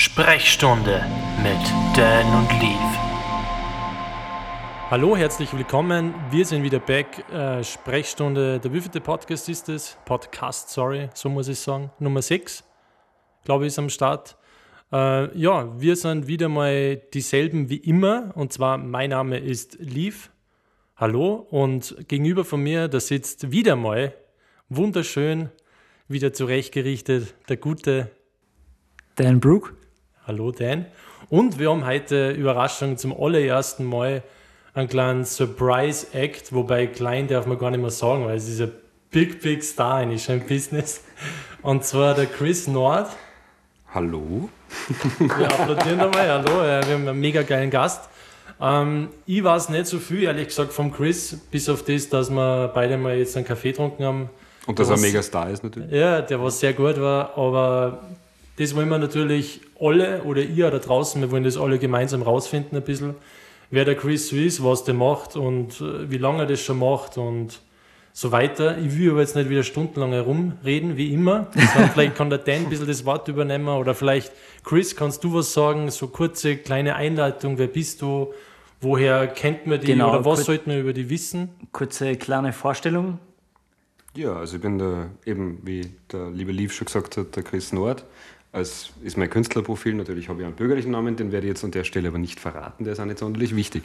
Sprechstunde mit Dan und Leaf. Hallo, herzlich willkommen. Wir sind wieder back. Äh, Sprechstunde, der wievielte Podcast ist es? Podcast, sorry, so muss ich sagen. Nummer 6, glaube ich, ist am Start. Äh, ja, wir sind wieder mal dieselben wie immer. Und zwar, mein Name ist Leaf. Hallo. Und gegenüber von mir, da sitzt wieder mal wunderschön, wieder zurechtgerichtet, der gute Dan Brook. Hallo Dan. Und wir haben heute Überraschung zum allerersten Mal einen kleinen Surprise Act, wobei klein darf man gar nicht mehr sagen, weil es ist ein Big, Big Star in diesem Business. Und zwar der Chris Nord. Hallo. Wir applaudieren nochmal. Hallo, wir haben einen mega geilen Gast. Ähm, ich weiß nicht so viel, ehrlich gesagt, vom Chris, bis auf das, dass wir beide mal jetzt einen Kaffee getrunken haben. Und dass er ein mega Star ist natürlich. Ja, der was sehr gut war, aber das wollen wir natürlich alle oder ihr da draußen, wir wollen das alle gemeinsam rausfinden ein bisschen, wer der Chris so ist, was der macht und äh, wie lange er das schon macht und so weiter. Ich will aber jetzt nicht wieder stundenlang herumreden, wie immer. Vielleicht kann der Dan ein bisschen das Wort übernehmen oder vielleicht, Chris, kannst du was sagen? So kurze, kleine Einleitung, wer bist du? Woher kennt man die Genau, oder was kurz- sollte man über die wissen? Kurze kleine Vorstellung. Ja, also ich bin der, eben, wie der liebe Lief schon gesagt hat, der Chris Nord. Als ist mein Künstlerprofil, natürlich habe ich einen bürgerlichen Namen, den werde ich jetzt an der Stelle aber nicht verraten, der ist auch nicht sonderlich wichtig.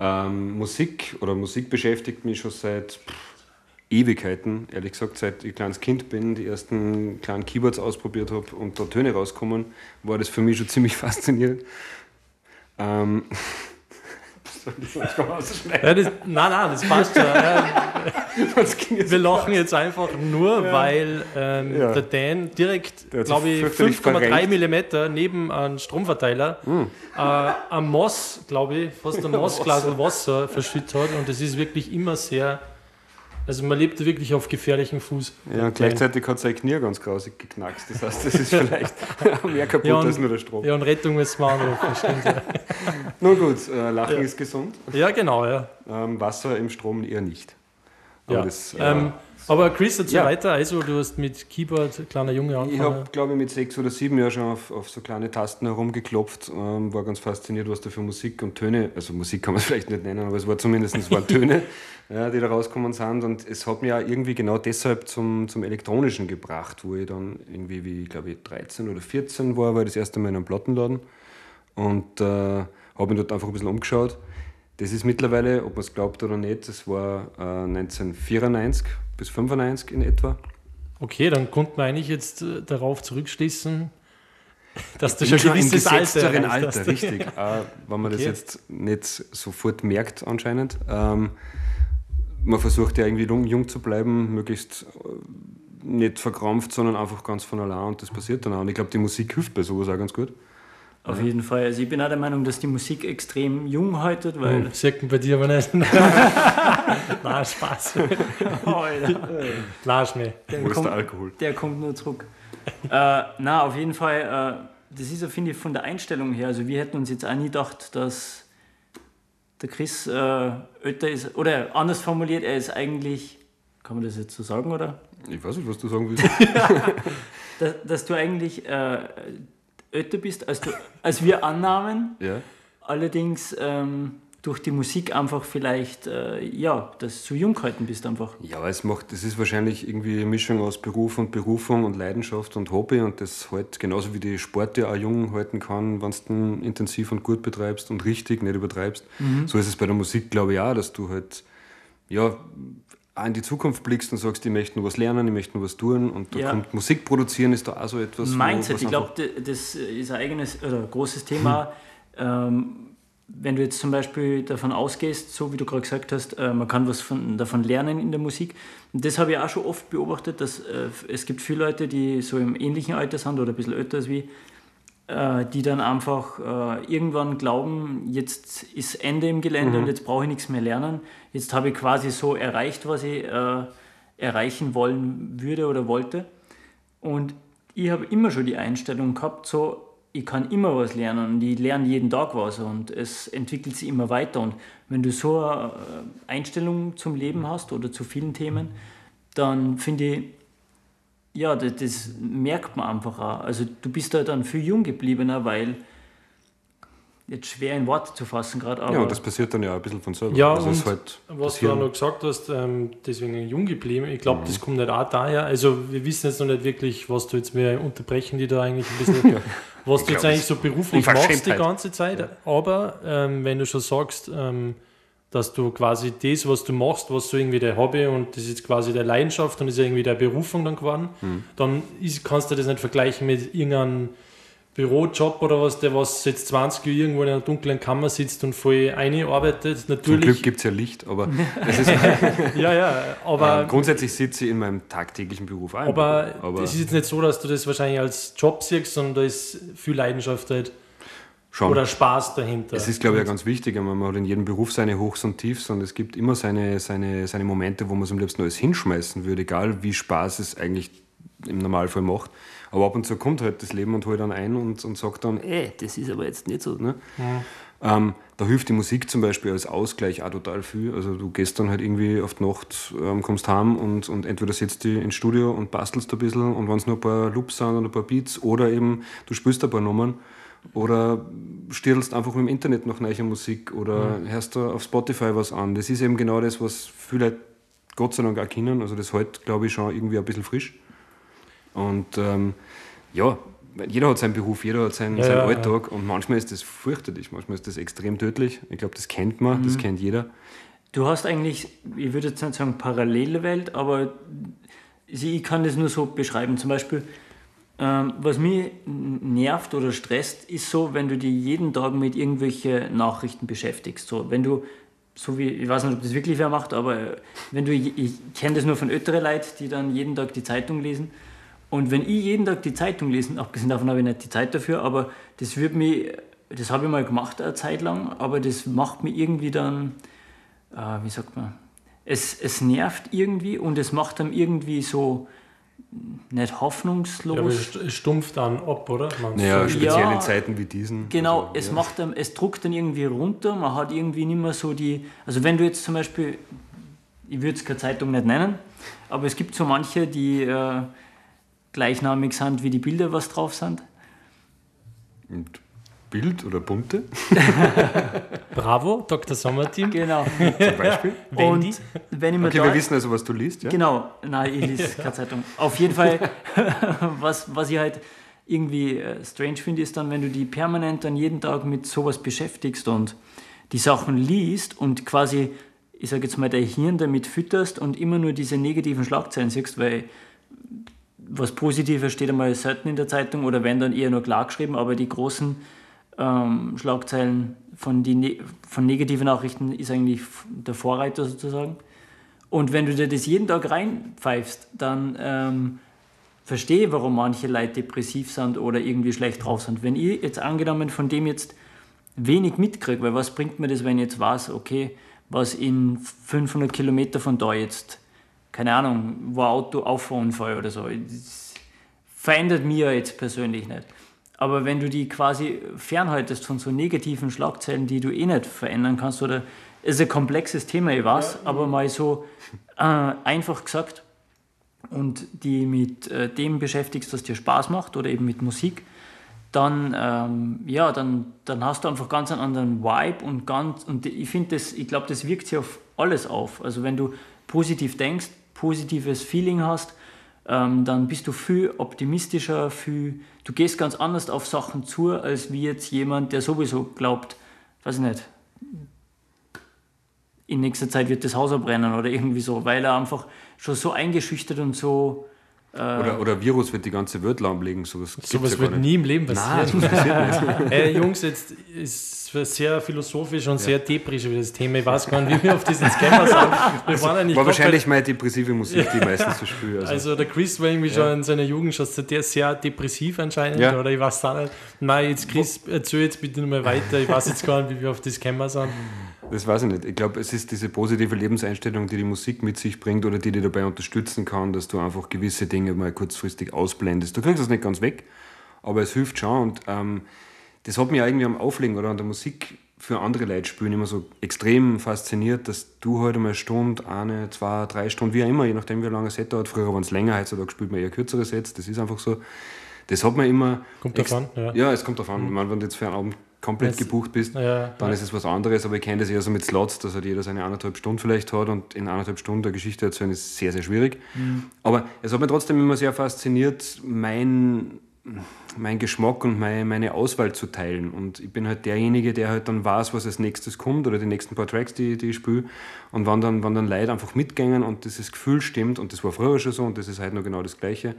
Ähm, Musik oder Musik beschäftigt mich schon seit Ewigkeiten, ehrlich gesagt, seit ich ein kleines Kind bin, die ersten kleinen Keyboards ausprobiert habe und da Töne rauskommen, war das für mich schon ziemlich faszinierend. Ähm, soll ich das manchmal rausschneiden? Ja, das, nein, nein, das passt schon. Ja. Wir lachen jetzt einfach nur, weil ähm, Ja. der Dan direkt, glaube ich, fürchterlich 5,3 verrenkt. mm neben einem Stromverteiler Hm. äh, am Moss, glaube ich, fast ein Mossglas Wasser verschüttet hat. Und das ist wirklich immer sehr, also man lebt wirklich auf gefährlichem Fuß. Ja, und gleichzeitig hat sein Knie ganz grausig geknackst. Das heißt, das ist vielleicht mehr kaputt Ja, und- als nur der Strom. Ja, und Rettung müssen wir anrufen, stimmt. Ja. Nun gut, äh, Lachen Ja. ist gesund, ja, genau, ja. ähm, Wasser im Strom eher nicht. Aber, ja. das, äh, ähm, aber Chris, dazu ja. weiter. Also, du hast mit Keyboard, kleiner Junge, ich angefangen. habe, glaube ich, mit sechs oder sieben Jahren schon auf, auf so kleine Tasten herumgeklopft, ähm, war ganz fasziniert, was da für Musik und Töne, also Musik kann man es vielleicht nicht nennen, aber es war zumindest es waren Töne, ja, die da rausgekommen sind. Und es hat mich ja irgendwie genau deshalb zum, zum Elektronischen gebracht, wo ich dann irgendwie, wie, glaube ich, 13 oder 14 war, war ich das erste Mal in einem Plattenladen und äh, habe mich dort einfach ein bisschen umgeschaut. Das ist mittlerweile, ob man es glaubt oder nicht, das war äh, 1994 bis 95 in etwa. Okay, dann konnte man eigentlich jetzt äh, darauf zurückschließen, dass du bin schon ein Alter gesetzteren Alter, hast. richtig. Äh, wenn man das Okay. jetzt nicht sofort merkt anscheinend. Ähm, man versucht ja irgendwie jung, jung zu bleiben, möglichst äh, nicht verkrampft, sondern einfach ganz von allein und das passiert dann auch. Und ich glaube, die Musik hilft bei sowas auch ganz gut. Auf jeden Fall. Also ich bin auch der Meinung, dass die Musik extrem jung haltet, weil. Hm, Sieht man bei dir aber nicht. Nein, Spaß. Alter, Nein, Schmäh. der, Wo ist kommt, der Alkohol? der kommt nur zurück. äh, na, auf jeden Fall. Äh, das ist ja, finde ich, von der Einstellung her. Also wir hätten uns jetzt auch nie gedacht, dass der Chris äh, älter ist. Oder anders formuliert, er ist eigentlich. Kann man das jetzt so sagen, oder? Ich weiß nicht, was du sagen willst. Dass, dass du eigentlich äh, älter bist, als, du, als wir annahmen. ja. Allerdings ähm, durch die Musik einfach vielleicht, äh, ja, dass du jung gehalten bist einfach. Ja, aber es macht, das ist wahrscheinlich irgendwie eine Mischung aus Beruf und Berufung und Leidenschaft und Hobby und das halt genauso wie die Sport ja auch jung halten kann, wenn du intensiv und gut betreibst und richtig, nicht übertreibst. So ist es bei der Musik, glaube ich, auch, dass du halt, ja, auch in die Zukunft blickst und sagst, ich möchte nur was lernen, ich möchte nur was tun und da Ja. kommt Musik produzieren, ist da auch so etwas. Mindset, ich glaube, das ist ein eigenes oder ein großes Thema. Ähm, wenn du jetzt zum Beispiel davon ausgehst, so wie du gerade gesagt hast, äh, man kann was von, davon lernen in der Musik. Und das habe ich auch schon oft beobachtet, dass äh, es gibt viele Leute, die so im ähnlichen Alter sind oder ein bisschen älter als wie, die dann einfach äh, irgendwann glauben, jetzt ist Ende im Gelände und jetzt brauche ich nichts mehr lernen. Jetzt habe ich quasi so erreicht, was ich äh, erreichen wollen würde oder wollte. Und ich habe immer schon die Einstellung gehabt, so, ich kann immer was lernen und ich lerne jeden Tag was und es entwickelt sich immer weiter. Und wenn du so eine äh, Einstellung zum Leben hast oder zu vielen Themen, dann finde ich, ja, das, das merkt man einfach auch. Also du bist da dann viel jung gebliebener, weil jetzt schwer in Worte zu fassen gerade, aber Ja, und das passiert dann ja ein bisschen von selber. Ja, also es und ist halt was du auch noch gesagt hast, ähm, deswegen jung geblieben, ich Mhm. glaube, das kommt nicht auch daher. Also, wir wissen jetzt noch nicht wirklich, was du jetzt, wir unterbrechen die da eigentlich ein bisschen, was du jetzt glaub, eigentlich so beruflich machst die ganze Zeit. Aber ähm, wenn du schon sagst, ähm, dass du quasi das, was du machst, was so irgendwie dein Hobby und das ist quasi der Leidenschaft und ist irgendwie der Berufung dann geworden, Mhm. dann ist, kannst du das nicht vergleichen mit irgendeinem Bürojob oder was, der was jetzt 20 Jahre irgendwo in einer dunklen Kammer sitzt und voll einarbeitet. Zum Natürlich. Glück gibt es ja Licht, aber es ist, Ja, ja, aber, äh, grundsätzlich sitze ich in meinem tagtäglichen Beruf ein. aber, aber es ist jetzt nicht so, dass du das wahrscheinlich als Job siehst, sondern da ist viel Leidenschaft halt schon. oder Spaß dahinter. Es ist, glaube ich, ja ganz wichtig. Man hat in jedem Beruf seine Hochs und Tiefs und es gibt immer seine, seine, seine Momente, wo man es am liebsten alles hinschmeißen würde, egal wie Spaß es eigentlich im Normalfall macht. Aber ab und zu kommt halt das Leben und holt dann ein und, und sagt dann, ey, das ist aber jetzt nicht so. Ne? Ähm, da hilft die Musik zum Beispiel als Ausgleich auch total viel. Also du gehst dann halt irgendwie auf die Nacht, ähm, kommst heim und, und entweder sitzt du ins Studio und bastelst ein bisschen und wenn es nur ein paar Loops sind oder ein paar Beats oder eben du spielst ein paar Nummern oder stierlst einfach im Internet nach neuer Musik oder hörst da auf Spotify was an. Das ist eben genau das, was viele Leute Gott sei Dank auch kennen. Also das hält, glaube ich, schon irgendwie ein bisschen frisch. Und ähm, ja, jeder hat seinen Beruf, jeder hat seinen, Ja, seinen ja, Alltag und manchmal ist das fürchterlich, manchmal ist das extrem tödlich. Ich glaube, das kennt man, Mhm. das kennt jeder. Du hast eigentlich, ich würde jetzt nicht sagen parallele Welt, aber ich kann das nur so beschreiben. Zum Beispiel, ähm, was mich nervt oder stresst, ist so, wenn du dich jeden Tag mit irgendwelchen Nachrichten beschäftigst. So, wenn du, so wie, ich weiß nicht, ob das wirklich wer macht, aber wenn du, ich kenne das nur von älteren Leuten, die dann jeden Tag die Zeitung lesen. Und wenn ich jeden Tag die Zeitung lesen, abgesehen davon habe ich nicht die Zeit dafür, aber das wird mich, das habe ich mal gemacht eine Zeit lang, aber das macht mich irgendwie dann, äh, wie sagt man, es, es nervt irgendwie und es macht dann irgendwie so nicht ja, aber hoffnungslos. es stumpft dann ab, oder? Naja, speziell Ja, in Zeiten wie diesen. Genau, Also, es ja. macht es druckt dann irgendwie runter, man hat irgendwie nicht mehr so die, also wenn du jetzt zum Beispiel, ich würde es keine Zeitung nicht nennen, aber es gibt so manche, die äh, gleichnamig sind, wie die Bilder, was drauf sind. Und Bild oder bunte Bravo, Dr. Sommerteam. Genau. zum Beispiel. Wendy. Und wenn ich mir Okay, wir wissen also, was du liest, ja? Genau, nein, ich lese keine Zeitung. Auf jeden Fall, was, was ich halt irgendwie äh, strange finde, ist dann, wenn du die permanent dann jeden Tag mit sowas beschäftigst und die Sachen liest und quasi, ich sage jetzt mal, dein Hirn damit fütterst und immer nur diese negativen Schlagzeilen siehst, weil was Positives steht einmal selten in der Zeitung oder wenn dann eher nur klar geschrieben, aber die großen ähm, Schlagzeilen von, die, ne- von negativen Nachrichten ist eigentlich der Vorreiter sozusagen. Und wenn du dir das jeden Tag reinpfeifst, dann ähm, verstehe, warum manche Leute depressiv sind oder irgendwie schlecht drauf sind. Wenn ich jetzt angenommen von dem jetzt wenig mitkriege, weil was bringt mir das, wenn ich jetzt weiß, okay, was in 500 Kilometer von da jetzt, keine Ahnung, war Auto, Auffahrunfall oder so. Das verändert mir jetzt persönlich nicht. Aber wenn du die quasi fernhaltest von so negativen Schlagzeilen, die du eh nicht verändern kannst, oder ist ein komplexes Thema, ich weiß, aber mal so äh, einfach gesagt, und die mit äh, dem beschäftigst, was dir Spaß macht oder eben mit Musik, dann, ähm, ja, dann, dann hast du einfach ganz einen anderen Vibe und ganz, und ich finde das, ich glaube, das wirkt sich auf alles auf. Also wenn du positiv denkst, positives Feeling hast, ähm, dann bist du viel optimistischer, viel, du gehst ganz anders auf Sachen zu, als wie jetzt jemand, der sowieso glaubt, weiß ich nicht, in nächster Zeit wird das Haus abbrennen oder irgendwie so, weil er einfach schon so eingeschüchtert und so Oder, oder Virus wird die ganze Welt lahmlegen. Sowas, gibt's Sowas ja wird gar nicht. nie im Leben Nein, passieren. nicht. Ey, Jungs, jetzt ist sehr philosophisch und sehr deprisch über das Thema. Ich weiß gar nicht, wie wir auf jetzt gekommen sind. Wir waren eigentlich War wahrscheinlich meine depressive Musik, die meistens so spüre. Also, Also der Chris war irgendwie schon in seiner Jugend schon sehr, sehr depressiv anscheinend, Ja. oder ich weiß auch nicht. Nein, jetzt Chris, erzähl jetzt bitte noch mal weiter. Ich weiß jetzt gar nicht, wie wir auf das gekommen sind. Das weiß ich nicht. Ich glaube, es ist diese positive Lebenseinstellung, die die Musik mit sich bringt oder die dich dabei unterstützen kann, dass du einfach gewisse Dinge mal kurzfristig ausblendest. Du kriegst das nicht ganz weg, aber es hilft schon. Und ähm, das hat mich irgendwie am Auflegen oder an der Musik für andere Leute spielen immer so extrem fasziniert, dass du heute halt mal eine Stunde, eine, zwei, drei Stunden, wie auch immer, je nachdem wie lange ein Set dauert. Früher waren es länger, heutzutage spielt man eher kürzere Sets, das ist einfach so. Das hat man immer. Kommt davon, ja. Ja, es kommt davon. Mhm. Ich meine, wenn du jetzt für einen Abend komplett jetzt, gebucht bist, ja, dann ja. ist es was anderes. Aber ich kenne das eher so mit Slots, dass halt jeder seine eineinhalb Stunden vielleicht hat und in eineinhalb Stunden eine Geschichte erzählen ist sehr, sehr schwierig. Mhm. Aber es hat mich trotzdem immer sehr fasziniert, mein mein Geschmack und meine, meine Auswahl zu teilen. Und ich bin halt derjenige, der halt dann weiß, was als nächstes kommt oder die nächsten paar Tracks, die, die ich spiele. Und wenn dann, wenn dann Leute einfach mitgängen und dieses Gefühl stimmt, und das war früher schon so und das ist halt noch genau das Gleiche,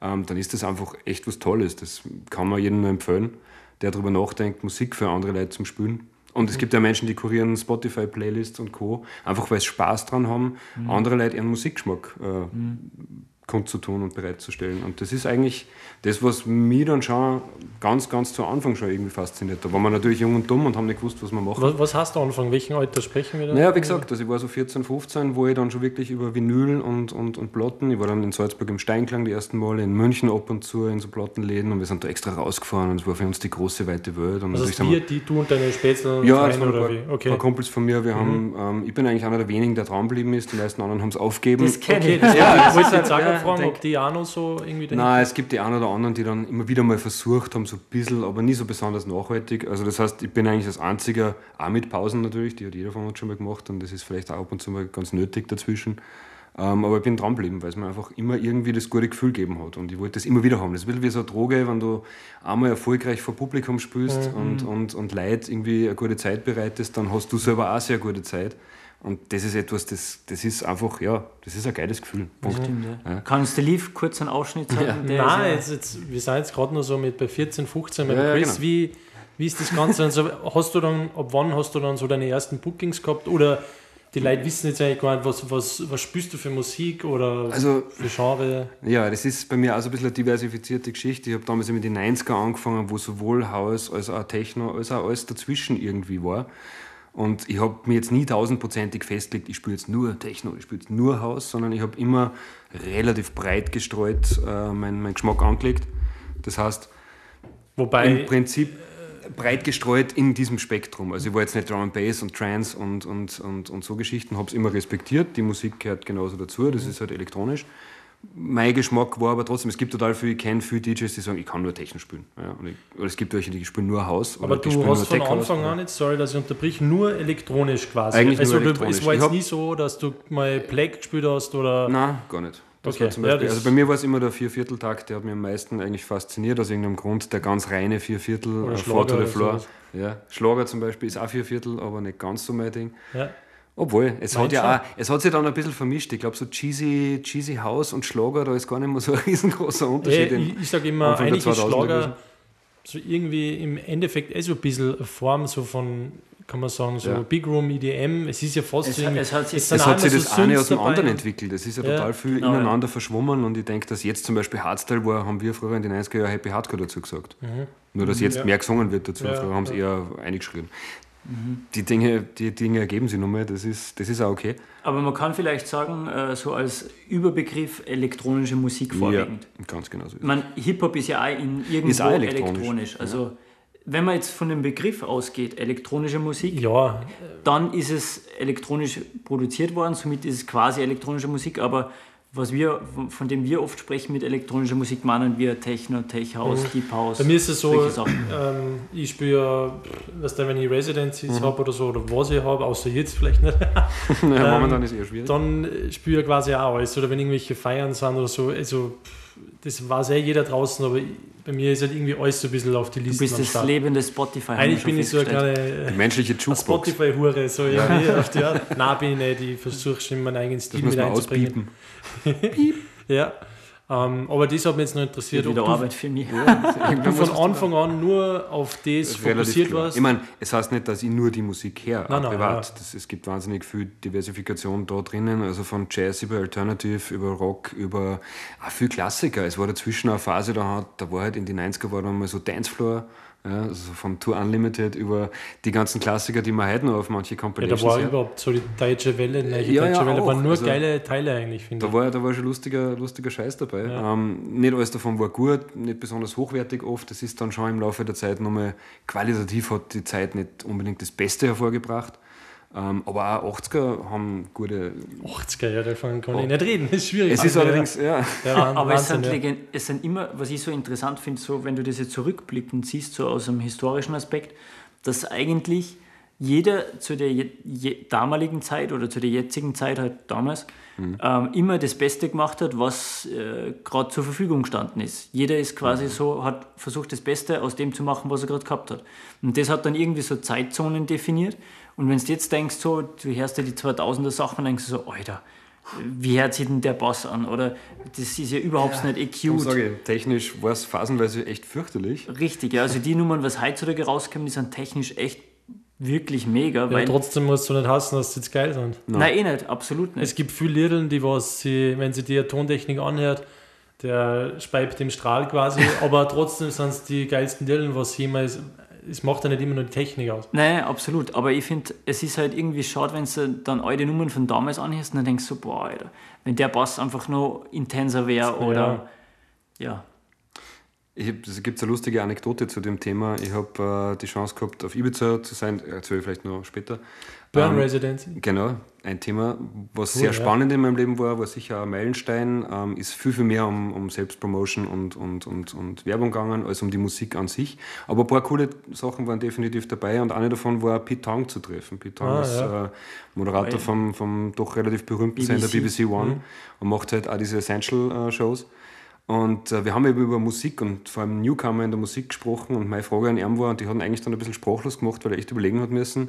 ähm, dann ist das einfach echt was Tolles. Das kann man jedem nur empfehlen, der darüber nachdenkt, Musik für andere Leute zum Spielen. Und es gibt ja Menschen, die kurieren Spotify-Playlists und Co., einfach weil sie Spaß dran haben, mhm. andere Leute ihren Musikgeschmack äh, mhm kundzutun und bereitzustellen. Und das ist eigentlich das, was mich dann schon ganz, ganz zu Anfang schon irgendwie fasziniert. Da waren wir natürlich jung und dumm und haben nicht gewusst, was wir machen. Was, was hast du Anfang? Welchen Alter sprechen wir da? Naja, wie gesagt, also ich war so 14, 15, wo ich dann schon wirklich über Vinyl und, und, und Platten, ich war dann in Salzburg im Steinklang die ersten Male, in München ab und zu in so Plattenläden und wir sind da extra rausgefahren und es war für uns die große, weite Welt. Und also wir, die, du und deine Spätzle Ja, es waren oder ein paar, okay. paar Kumpels von mir. Wir mhm. haben, ähm, ich bin eigentlich einer der wenigen, der dran geblieben ist, die meisten anderen haben es aufgegeben. Das kenne ich. Okay, ja, ich wollte jetzt sagen, fragen, ob die auch noch so irgendwie Nein, es gibt die einen oder anderen, die dann immer wieder mal versucht haben, so ein bisschen, aber nie so besonders nachhaltig. Also das heißt, ich bin eigentlich als einziger, auch mit Pausen natürlich, die hat jeder von uns schon mal gemacht und das ist vielleicht auch ab und zu mal ganz nötig dazwischen. Ähm, aber ich bin dranbleiben, weil es mir einfach immer irgendwie das gute Gefühl gegeben hat. Und ich wollte das immer wieder haben. Das ist ein bisschen wie so eine Droge, wenn du einmal erfolgreich vor Publikum spielst mhm. und, und, und Leid irgendwie eine gute Zeit bereitest, dann hast du selber auch sehr gute Zeit. Und das ist etwas, das, das ist einfach, ja, das ist ein geiles Gefühl. Stimmt, ja. Ja. Kannst du Liv kurz einen Ausschnitt sagen? Ja. Nein, jetzt, jetzt, wir sind jetzt gerade noch so mit bei 14, 15 mit Chris. Genau. Wie, wie ist das Ganze? Also, hast du dann, ab wann hast du dann so deine ersten Bookings gehabt? Oder die Leute wissen jetzt eigentlich gar nicht, was, was, was spielst du für Musik oder also, für Genre? Ja, das ist bei mir auch so ein bisschen eine diversifizierte Geschichte. Ich habe damals mit den 90er angefangen, wo sowohl House als auch Techno als auch alles dazwischen irgendwie war. Und ich habe mir jetzt nie tausendprozentig festgelegt, ich spiele jetzt nur Techno, ich spiele jetzt nur Haus, sondern ich habe immer relativ breit gestreut äh, meinen mein Geschmack angelegt. Das heißt, Wobei, im Prinzip breit gestreut in diesem Spektrum. Also ich war jetzt nicht Drum and Bass und Trance und, und, und, und so Geschichten, habe es immer respektiert. Die Musik gehört genauso dazu, das ist halt elektronisch mein Geschmack war aber trotzdem, es gibt total viele, ich kenne viele DJs, die sagen, ich kann nur Techno spielen. Ja, ich, oder es gibt welche, die spielen nur Haus. Aber du hast von Anfang an jetzt, sorry, dass ich unterbrich, nur elektronisch quasi. Eigentlich also nur elektronisch. es war jetzt nie so, dass du mal Black gespielt hast oder... Nein, gar nicht. Okay. Ja, also bei mir war es immer der Viervierteltakt, der hat mir am meisten eigentlich fasziniert, aus irgendeinem Grund, der ganz reine Vierviertel, oder äh, the Floor. Ja, Schlager zum Beispiel ist auch Vierviertel, aber nicht ganz so mein Ding. Ja. Obwohl, es hat ja auch, es hat sich dann ein bisschen vermischt. Ich glaube, so cheesy, cheesy House und Schlager, da ist gar nicht mehr so ein riesengroßer Unterschied. Ja, ich, ich sage immer, eigentlich ist Schlager so irgendwie im Endeffekt eh so ein bisschen eine Form so von, kann man sagen, so ja. Big Room EDM. Es ist ja fast es, so es hat sich, es es hat sich das so eine aus dem anderen entwickelt. Es ist ja, ja total viel genau, ineinander verschwommen und ich denke, dass jetzt zum Beispiel Hardstyle war, haben wir früher in den 90er Jahren Happy Hardcore dazu gesagt. Mhm. Nur, dass jetzt mehr gesungen wird dazu. Früher haben sie eher eingeschrieben. Die, Dinge, die Dinge ergeben sich nochmal, das ist, das ist auch okay. Aber man kann vielleicht sagen, äh, so als Überbegriff elektronische Musik vorwiegend. Ja, ganz genau so. Hip-Hop ist ja auch in irgendwo auch elektronisch. elektronisch. Also ja. wenn man jetzt von dem Begriff ausgeht, elektronische Musik, ja. dann ist es elektronisch produziert worden, somit ist es quasi elektronische Musik, aber was wir, von dem wir oft sprechen mit elektronischer Musik, meinen wir Techno, Tech House, mhm. Deep House. Bei mir ist es so, ähm, ich spiele ja, weißt du, wenn ich Residencies mhm. habe oder so, oder was ich habe, außer jetzt vielleicht nicht. naja, ähm, momentan ist es eher schwierig. Dann spiele ich quasi auch alles. Oder wenn irgendwelche Feiern sind oder so, also das weiß eh jeder draußen, aber bei mir ist halt irgendwie alles so ein bisschen auf die Liste. Du bist das lebende Spotify. Eigentlich bin ich so eine kleine die menschliche Jukebox. Spotify-Hure, so ja. irgendwie auf die Art. Nein, bin ich nicht. Ich versuche schon meinen eigenen Stil mit einzubringen. ja. Um, aber das hat mich jetzt noch interessiert. Ob du, Arbeit für mich. Ja, du von Anfang an nur auf das, das fokussiert warst. Ich meine, es heißt nicht, dass ich nur die Musik her, nein, nein, privat. Ja. Das, es gibt wahnsinnig viel Diversifikation da drinnen, also von Jazz über Alternative, über Rock, über auch viel Klassiker. Es war dazwischen eine Phase, da, hat, da war halt in die 90er war dann mal so Dancefloor Ja, also vom Tour Unlimited über die ganzen Klassiker, die man heute noch auf manche Ja, Compilations da war hört. überhaupt so die deutsche Welle, neue Ja, deutsche ja, Welle, auch. waren nur Also, geile Teile eigentlich, finde Da ich. war, da war schon lustiger, lustiger Scheiß dabei. Ja. Ähm, nicht alles davon war gut, nicht besonders hochwertig oft. Das ist dann schon im Laufe der Zeit nochmal qualitativ hat die Zeit nicht unbedingt das Beste hervorgebracht. Ähm, aber auch 80er haben gute. 80er, ja, davon kann ich nicht reden, das ist schwierig. Es ist Also, allerdings, ja, ja, Aber, aber es, Wahnsinn, sind ja. Legend, es sind immer, was ich so interessant finde, so, wenn du das jetzt zurückblickend siehst, so aus einem historischen Aspekt, dass eigentlich jeder zu der je, je, damaligen Zeit oder zu der jetzigen Zeit halt damals ähm, immer das Beste gemacht hat, was äh, gerade zur Verfügung gestanden ist. Jeder ist quasi so, hat versucht, das Beste aus dem zu machen, was er gerade gehabt hat. Und das hat dann irgendwie so Zeitzonen definiert. Und wenn du jetzt denkst, so, du hörst dir die 2000er Sachen und denkst so, Alter, wie hört sich denn der Bass an? Oder das ist ja überhaupt nicht ich EQ'd. sage, technisch war es phasenweise echt fürchterlich. Richtig, ja. Also die Nummern, was heutzutage rauskommen, die sind technisch echt wirklich mega. Ja, weil, trotzdem musst du nicht hassen, dass sie jetzt geil sind. nein, eh nicht, absolut nicht. Es gibt viele Lieder, die was sie, wenn sie die Tontechnik anhört, der speibt im Strahl quasi, aber trotzdem sind es die geilsten Lieder, was jemals. Es macht ja nicht immer nur die Technik aus. Nein, absolut. Aber ich finde, es ist halt irgendwie schade, wenn du dann alte Nummern von damals anhörst und dann denkst du, so, boah, Alter, wenn der Bass einfach noch intenser wäre oder. Ja. Hab, es gibt eine lustige Anekdote zu dem Thema. Ich habe äh, die Chance gehabt, auf Ibiza zu sein, erzähle ich vielleicht noch später. Burn Ähm, Residency. Genau, ein Thema, was Cool, sehr ja. spannend in meinem Leben war, war sicher ein Meilenstein, ähm, ist viel, viel mehr um, um Selbstpromotion und, und, und, und Werbung gegangen, als um die Musik an sich. Aber ein paar coole Sachen waren definitiv dabei und eine davon war Pete Tong zu treffen. Pete Tong Ah, ist ja. äh, Moderator vom, vom doch relativ berühmten BBC. Sender BBC One Mhm. und macht halt auch diese Essential-Shows. Und äh, wir haben eben über Musik und vor allem Newcomer in der Musik gesprochen und meine Frage an ihn war, und die hat ihn eigentlich dann ein bisschen sprachlos gemacht, weil er echt überlegen hat müssen.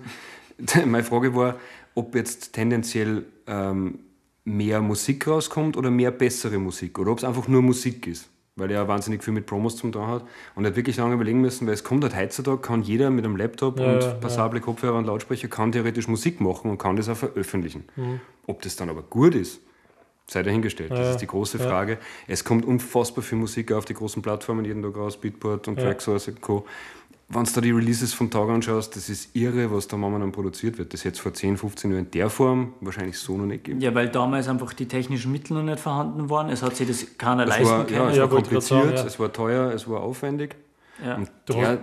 meine Frage war, ob jetzt tendenziell ähm, mehr Musik rauskommt oder mehr bessere Musik oder ob es einfach nur Musik ist. Weil er wahnsinnig viel mit Promos zum tun hat und er hat wirklich lange überlegen müssen, weil es kommt halt heutzutage, kann jeder mit einem Laptop Ja, und ja, passable Kopfhörer und Lautsprecher kann theoretisch Musik machen und kann das auch veröffentlichen. Mhm. Ob das dann aber gut ist, sei dahingestellt. Das Ja, ist die große ja. Frage. Es kommt unfassbar viel Musik auf die großen Plattformen jeden Tag raus, Beatport und Ja. Tracksource und Co. Wenn du da die Releases vom Tag anschaust, das ist irre, was da momentan produziert wird. Das hätte es vor 10, 15 Jahren in der Form wahrscheinlich so noch nicht gegeben. ja, weil damals einfach die technischen Mittel noch nicht vorhanden waren. Es hat sich das keiner Es leisten war, ja, können. es Ja, war wollte grad kompliziert, sagen, ja. es war teuer, es war aufwendig. Ja. Und der,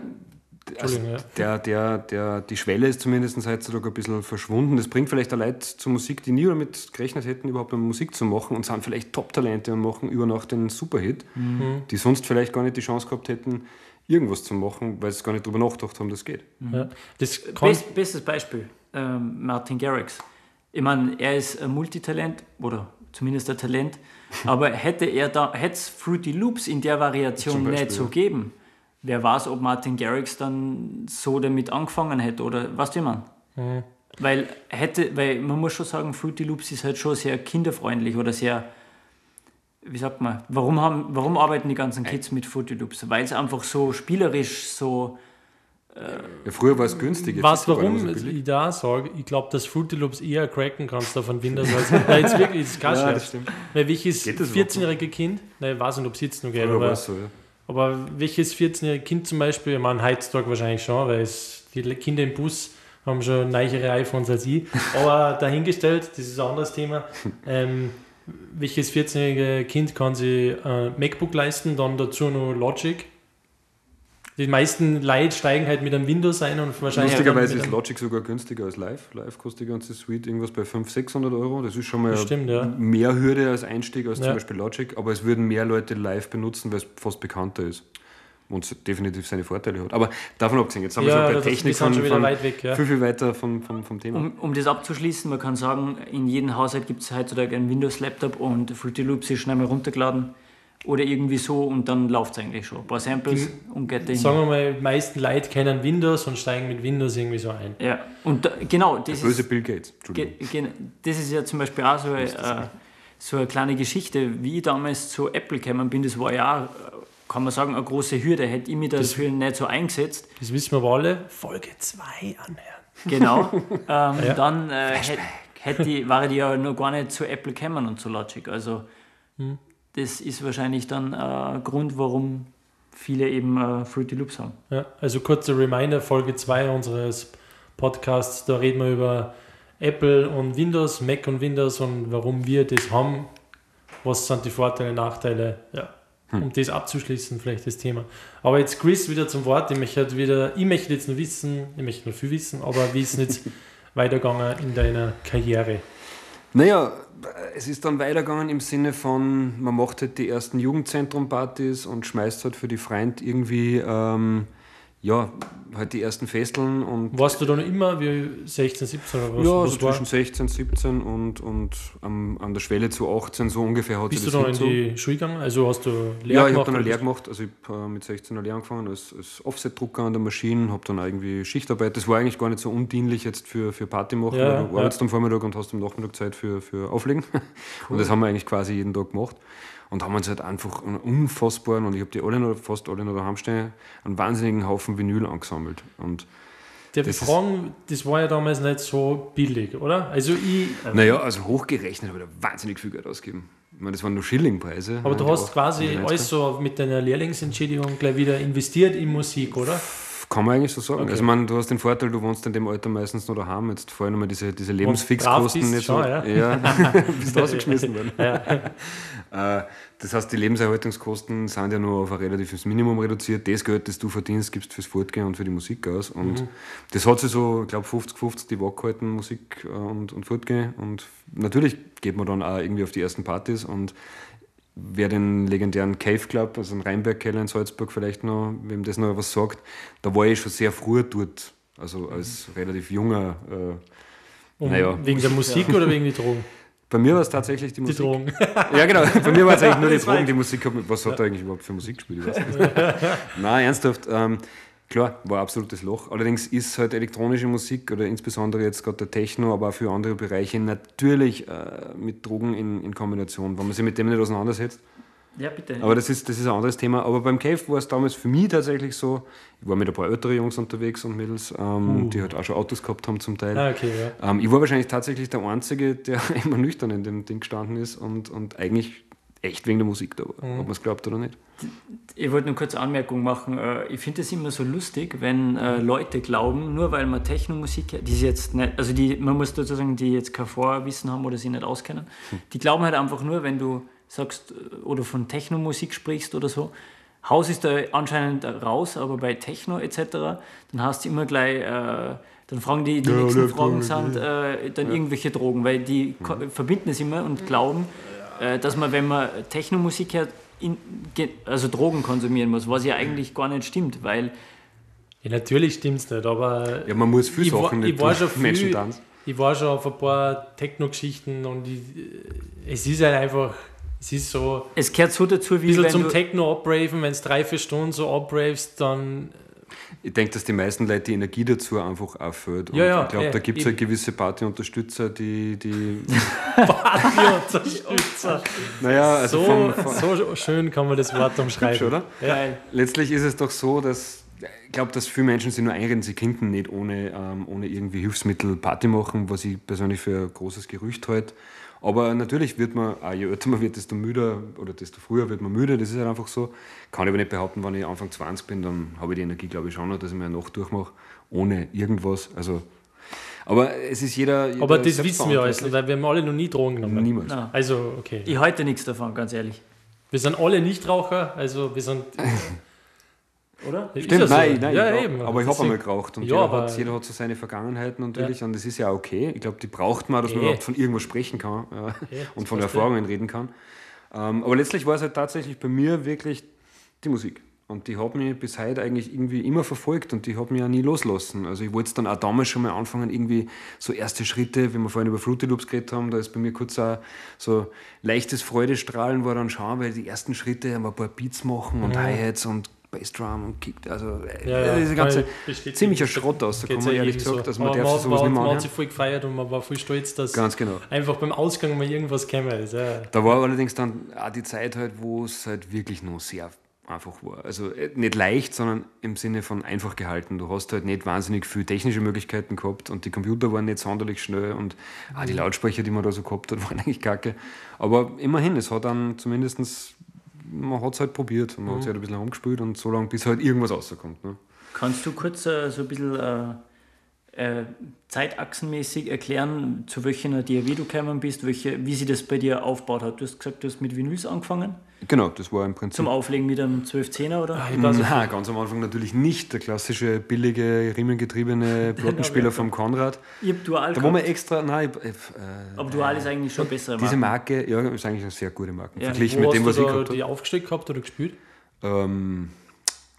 also der, der, der, die Schwelle ist zumindest heutzutage ein bisschen verschwunden. Das bringt vielleicht auch Leute zur Musik, die nie damit gerechnet hätten, überhaupt eine Musik zu machen und sind vielleicht Top-Talente und machen über Nacht den Superhit, Mhm. die sonst vielleicht gar nicht die Chance gehabt hätten, irgendwas zu machen, weil sie gar nicht drüber nachgedacht haben, das geht. Ja. Das kann, Best, bestes Beispiel, ähm, Martin Garrix. Ich meine, er ist ein Multitalent oder zumindest ein Talent, aber hätte er da, hätte es Fruity Loops in der Variation Beispiel, nicht so ja. gegeben, wer weiß, ob Martin Garrix dann so damit angefangen hätte oder was du ich meine? Mhm. Weil hätte, weil man muss schon sagen, Fruity Loops ist halt schon sehr kinderfreundlich oder sehr, wie sagt man, warum, haben, warum arbeiten die ganzen Kids mit Fruity Loops? Weil es einfach so spielerisch so Ja, früher war es günstig. jetzt was, warum so billig. ich da sage, ich glaube, dass Fruity Loops eher cracken kannst auf ein Windows als Nein, jetzt wirklich, das ist kein Ja, das stimmt. Weil welches Geht das überhaupt 14-jährige Kind, nein, ich weiß nicht, ob es jetzt noch geht, aber, es so, ja. Aber welches 14-jährige Kind zum Beispiel, ich meine, heutzutage wahrscheinlich schon, weil es, die Kinder im Bus haben schon neichere iPhones als ich, aber dahingestellt, das ist ein anderes Thema, ähm, welches 14-jährige Kind kann sich äh, MacBook leisten, dann dazu noch Logic. Die meisten Leute steigen halt mit einem Windows ein und wahrscheinlich. Lustigerweise ist Logic sogar günstiger als Live. Live kostet die ganze Suite irgendwas bei 500, 600 Euro. Das ist schon mal stimmt, ja. mehr Hürde als Einstieg als Ja. zum Beispiel Logic. Aber es würden mehr Leute Live benutzen, weil es fast bekannter ist. Und es definitiv seine Vorteile hat. Aber davon abgesehen, jetzt haben wir Ja, schon bei wir Technik von, schon wieder von weit weg, ja. viel, viel weiter vom, vom, vom Thema. Um, um das abzuschließen, man kann sagen, in jedem Haushalt gibt es heutzutage einen Windows-Laptop und Fruity Loops ist schnell mal runtergeladen oder irgendwie so und dann läuft es eigentlich schon. Ein paar Samples und geht dahin. Sagen wir mal, die meisten Leute kennen Windows und steigen mit Windows irgendwie so ein. Ja, und da, genau, das Böse ist, Bill Gates. ge, Entschuldigung. ge, das ist ja zum Beispiel auch so, eine, äh, so eine kleine Geschichte, wie ich damals zu Apple gekommen bin, das war ja auch, äh, kann man sagen, eine große Hürde, hätte ich mich dafür nicht so eingesetzt. Das wissen wir aber alle. Folge 2 anhören. Genau. ähm, Dann äh, hätte hätte war ich ja noch gar nicht zu Apple gekommen und zu Logic. Also Hm. Das ist wahrscheinlich dann ein Grund, warum viele eben äh, Fruity Loops haben. Ja, also kurzer Reminder, Folge 2 unseres Podcasts, da reden wir über Apple und Windows, Mac und Windows und warum wir das haben, was sind die Vorteile, Nachteile, ja, um das abzuschließen, vielleicht das Thema. Aber jetzt Chris wieder zum Wort, ich möchte halt wieder, ich möchte jetzt noch wissen, ich möchte noch viel wissen, aber wie ist es jetzt weitergegangen in deiner Karriere? Naja, es ist dann weitergegangen im Sinne von, man macht halt die ersten Jugendzentrum-Partys und schmeißt halt für die Freund irgendwie, ähm, ja, halt die ersten Festeln und Warst du da noch immer wie 16, 17 oder was? ja, was so war? zwischen 16, 17 und, und am, an der Schwelle zu 18, so ungefähr hat Bist du das da in die Schule gegangen? Also hast du Lehre Ja, ich habe dann eine Lehre gemacht. Also ich habe äh, mit 16 eine Lehre angefangen als, als Offset-Drucker an der Maschine, habe dann irgendwie Schichtarbeit. Das war eigentlich gar nicht so undienlich jetzt für, für Party machen, Ja, weil du ja. arbeitest am Vormittag und hast am Nachmittag Zeit für, für Auflegen. Und das haben wir eigentlich quasi jeden Tag gemacht. Und haben uns halt einfach einen unfassbaren, und ich habe die alle noch, fast alle noch daheim stehen, einen wahnsinnigen Haufen Vinyl angesammelt. Und ich Das fragen, das war ja damals nicht so billig, oder? Also ich, naja, also hochgerechnet habe ich da wahnsinnig viel Geld ausgegeben. Ich meine, das waren nur Schillingpreise. aber du hast quasi die 90er. alles so mit deiner Lehrlingsentschädigung gleich wieder investiert in Musik, oder? Kann man eigentlich so sagen. Okay. Also, man, du hast den Vorteil, du wohnst in dem Alter meistens noch daheim. Jetzt allem mal diese, diese Lebensfixkosten bist, nicht schon, so. ja. ja. bist rausgeschmissen worden. Äh, das heißt, die Lebenserhaltungskosten sind ja nur auf ein relatives Minimum reduziert. Das Geld, das du verdienst, gibst fürs Fortgehen und für die Musik aus. Und Mhm. das hat sich so, ich glaube, 50-50 die Waage gehalten, Musik äh, und, und Fortgehen. Und natürlich geht man dann auch irgendwie auf die ersten Partys und wer den legendären Cave Club, also den Rheinberg-Keller in Salzburg vielleicht noch, wem das noch was sagt, da war ich schon sehr früh dort, also als relativ junger. Äh, Um, Naja. Wegen der Musik oder wegen die Drogen? bei mir war es tatsächlich die Die Musik. Drogen. Ja, genau. Bei mir war es eigentlich nur die Drogen, die Musik. hat- Was hat er eigentlich überhaupt für Musik gespielt? Ich weiß nicht. Nein, ernsthaft. Ähm, klar, war ein absolutes Loch. Allerdings ist halt elektronische Musik oder insbesondere jetzt gerade der Techno, aber auch für andere Bereiche natürlich äh, mit Drogen in, in Kombination, wenn man sich mit dem nicht auseinandersetzt. Ja, bitte. Aber das ist, das ist ein anderes Thema. Aber beim Cave war es damals für mich tatsächlich so, ich war mit ein paar älteren Jungs unterwegs und Mädels, ähm, die halt auch schon Autos gehabt haben zum Teil. Ah, okay, ja. Ähm, ich war wahrscheinlich tatsächlich der Einzige, der immer nüchtern in dem Ding gestanden ist und, und eigentlich echt wegen der Musik da war. Mhm. Ob man es glaubt oder nicht. Ich wollte nur kurz Anmerkung machen. Äh, Ich finde es immer so lustig, wenn äh, Leute glauben, nur weil man Technomusik, die sie jetzt nicht, also die, man muss dazu sagen, die jetzt kein Vorwissen haben oder sie nicht auskennen, die glauben halt einfach nur, wenn du sagst äh, oder von Technomusik sprichst oder so, Haus ist da anscheinend raus, aber bei Techno etc., dann hast du immer gleich, äh, dann fragen die, die Ja, nächsten Fragen sind äh, dann irgendwelche Drogen, weil die ko- verbinden es immer und glauben, äh, dass man, wenn man Technomusik hört, in, also Drogen konsumieren muss, was ja eigentlich gar nicht stimmt, weil ja natürlich stimmt es nicht, aber Ja, man muss ich, war, Sachen ich nicht war durch schon Menschen viel, tanzen. ich war schon auf ein paar Techno-Geschichten und ich, es ist halt einfach, es ist so es gehört so dazu, ein wie bisschen wenn zum du, Techno abraven, wenn es drei, vier Stunden so abravest, dann Ich denke, dass die meisten Leute die Energie dazu einfach auffällt. Und Ja, ja, ich glaube, ja, da gibt es halt gewisse Partyunterstützer, die, die Partyunterstützer. naja, also So, vom, vom, so schön kann man das Wort umschreiben. oder? geil. Letztlich ist es doch so, dass ich glaube, dass viele Menschen sich nur einreden, sie könnten nicht ohne, ähm, ohne irgendwie Hilfsmittel Party machen, was ich persönlich für ein großes Gerücht halte. Aber natürlich wird man, auch je älter man wird, desto müder oder desto früher wird man müde. Das ist halt einfach so. Kann ich aber nicht behaupten, wenn ich Anfang 20 bin, dann habe ich die Energie, glaube ich, schon noch, dass ich mir eine Nacht durchmache, ohne irgendwas. Also, aber es ist jeder. jeder Aber das wissen wir alles, weil wir haben alle noch nie Drogen genommen. Niemals. Na, Also, okay. ich halte nichts davon, ganz ehrlich. Wir sind alle Nichtraucher, also wir sind. Oder? Stimmt, ja so. nein, nein, ja, eben. aber ich habe einmal geraucht und Ja, jeder, aber- hat, jeder hat so seine Vergangenheiten natürlich und das ist ja okay. Ich glaube, die braucht man, dass man überhaupt von irgendwas sprechen kann und von. Erfahrungen reden kann. Ähm, aber letztlich war es halt tatsächlich bei mir wirklich die Musik. Und die hat mich bis heute eigentlich irgendwie immer verfolgt und die hat mich ja nie loslassen. Also ich wollte es dann auch damals schon mal anfangen, irgendwie so erste Schritte, wie wir vorhin über Fruity Loops geredet haben, da ist bei mir kurz auch so leichtes Freudestrahlen war dann schon, weil die ersten Schritte haben wir ein paar Beats machen und Hi-Hats und Bassdrum und Kick, also äh, Ja, ja, diese ganze ziemlicher Schrott aus, da kann man ehrlich jedem gesagt, so. dass man Aber darf sich sowas man, nicht mehr man hat sich voll gefeiert und man war voll stolz, dass Ganz genau. einfach beim Ausgang mal irgendwas käme. ist. Ja. Da war allerdings dann auch die Zeit halt, wo es halt wirklich noch sehr einfach war. Also äh, nicht leicht, sondern im Sinne von einfach gehalten. Du hast halt nicht wahnsinnig viele technische Möglichkeiten gehabt und die Computer waren nicht sonderlich schnell und auch die Lautsprecher, die man da so gehabt hat, waren eigentlich kacke. Aber immerhin, es hat dann zumindest man hat es halt probiert. Man hat sich halt ein bisschen rumgespielt und so lange, bis halt irgendwas rauskommt. Ne? Kannst du kurz äh, so ein bisschen äh, äh, zeitachsenmäßig erklären, zu welcher DAW du gekommen bist, welche, wie sich das bei dir aufgebaut hat? Du hast gesagt, du hast mit Vinyls angefangen. Genau, das war im Prinzip. Zum Auflegen mit einem 1210er, oder? Ah, nicht. Nein, ganz am Anfang natürlich nicht. Der klassische, billige, riemengetriebene Plattenspieler vom Konrad. Ich hab Dual Da wo man extra, nein, ich, äh, aber Dual ist eigentlich schon besser. diese Marke, ja, ist eigentlich eine sehr gute Marke. Ja. Verglichen Wo mit dem, hast was du ich da gehabt habe. die aufgestellt gehabt oder gespielt? Ähm,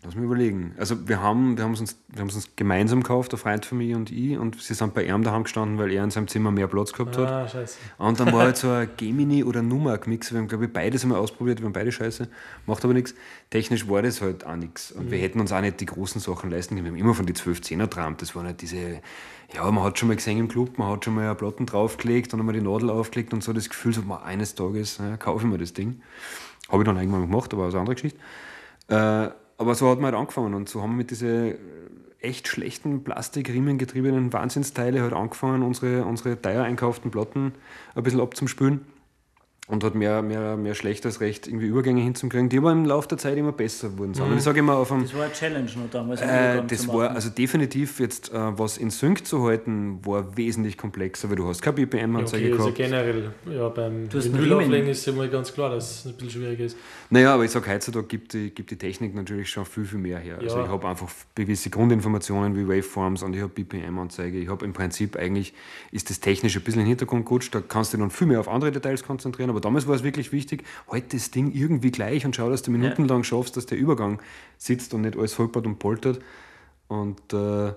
lass mich überlegen. Also wir haben, wir haben es uns, wir haben uns gemeinsam gekauft, der Freund von mir und ich, und sie sind bei ihm daheim gestanden, weil er in seinem Zimmer mehr Platz gehabt hat. Ah, scheiße. Und dann war halt so ein Gemini oder Numark-Mix. Wir haben, glaube ich, beides einmal ausprobiert, wir haben beide scheiße, macht aber nichts. Technisch war das halt auch nichts. Und wir hätten uns auch nicht die großen Sachen leisten können. Wir haben immer von die 12-10er trampt. Das waren halt diese, ja, man hat schon mal gesehen im Club, man hat schon mal eine Platten draufgelegt und einmal die Nadel aufgelegt und so das Gefühl, so mal eines Tages ja, kaufe ich mir das Ding. Habe ich dann irgendwann gemacht, aber das ist eine andere Geschichte. Äh, aber so hat man halt angefangen und so haben wir mit diesen echt schlechten Plastikriemengetriebenen Wahnsinnsteile halt angefangen, unsere, unsere teuer einkauften Platten ein bisschen abzuspülen und hat mehr, mehr, mehr schlecht als recht irgendwie Übergänge hinzukriegen, die aber im Laufe der Zeit immer besser wurden. Und ich sage immer, auf einem, Das war eine Challenge noch damals. äh, das zu war also definitiv jetzt, äh, was in Sync zu halten, war wesentlich komplexer, weil du hast keine Ja, BPM-Anzeige okay, also gehabt. generell, ja, beim Du hast einen Vinyl Riemen. auflegen ist ja mal ganz klar, dass es ein bisschen schwieriger ist. Naja, aber ich sage, heutzutage gibt die, gibt die Technik natürlich schon viel, viel mehr her. Also Ja. ich habe einfach gewisse Grundinformationen wie Waveforms und ich habe BPM-Anzeige. Ich habe im Prinzip eigentlich, ist das technisch ein bisschen in den Hintergrund gerutscht, da kannst du dich dann viel mehr auf andere Details konzentrieren, aber damals war es wirklich wichtig, halt das Ding irgendwie gleich und schau, dass du minutenlang schaffst, dass der Übergang sitzt und nicht alles holpert und poltert. Und äh.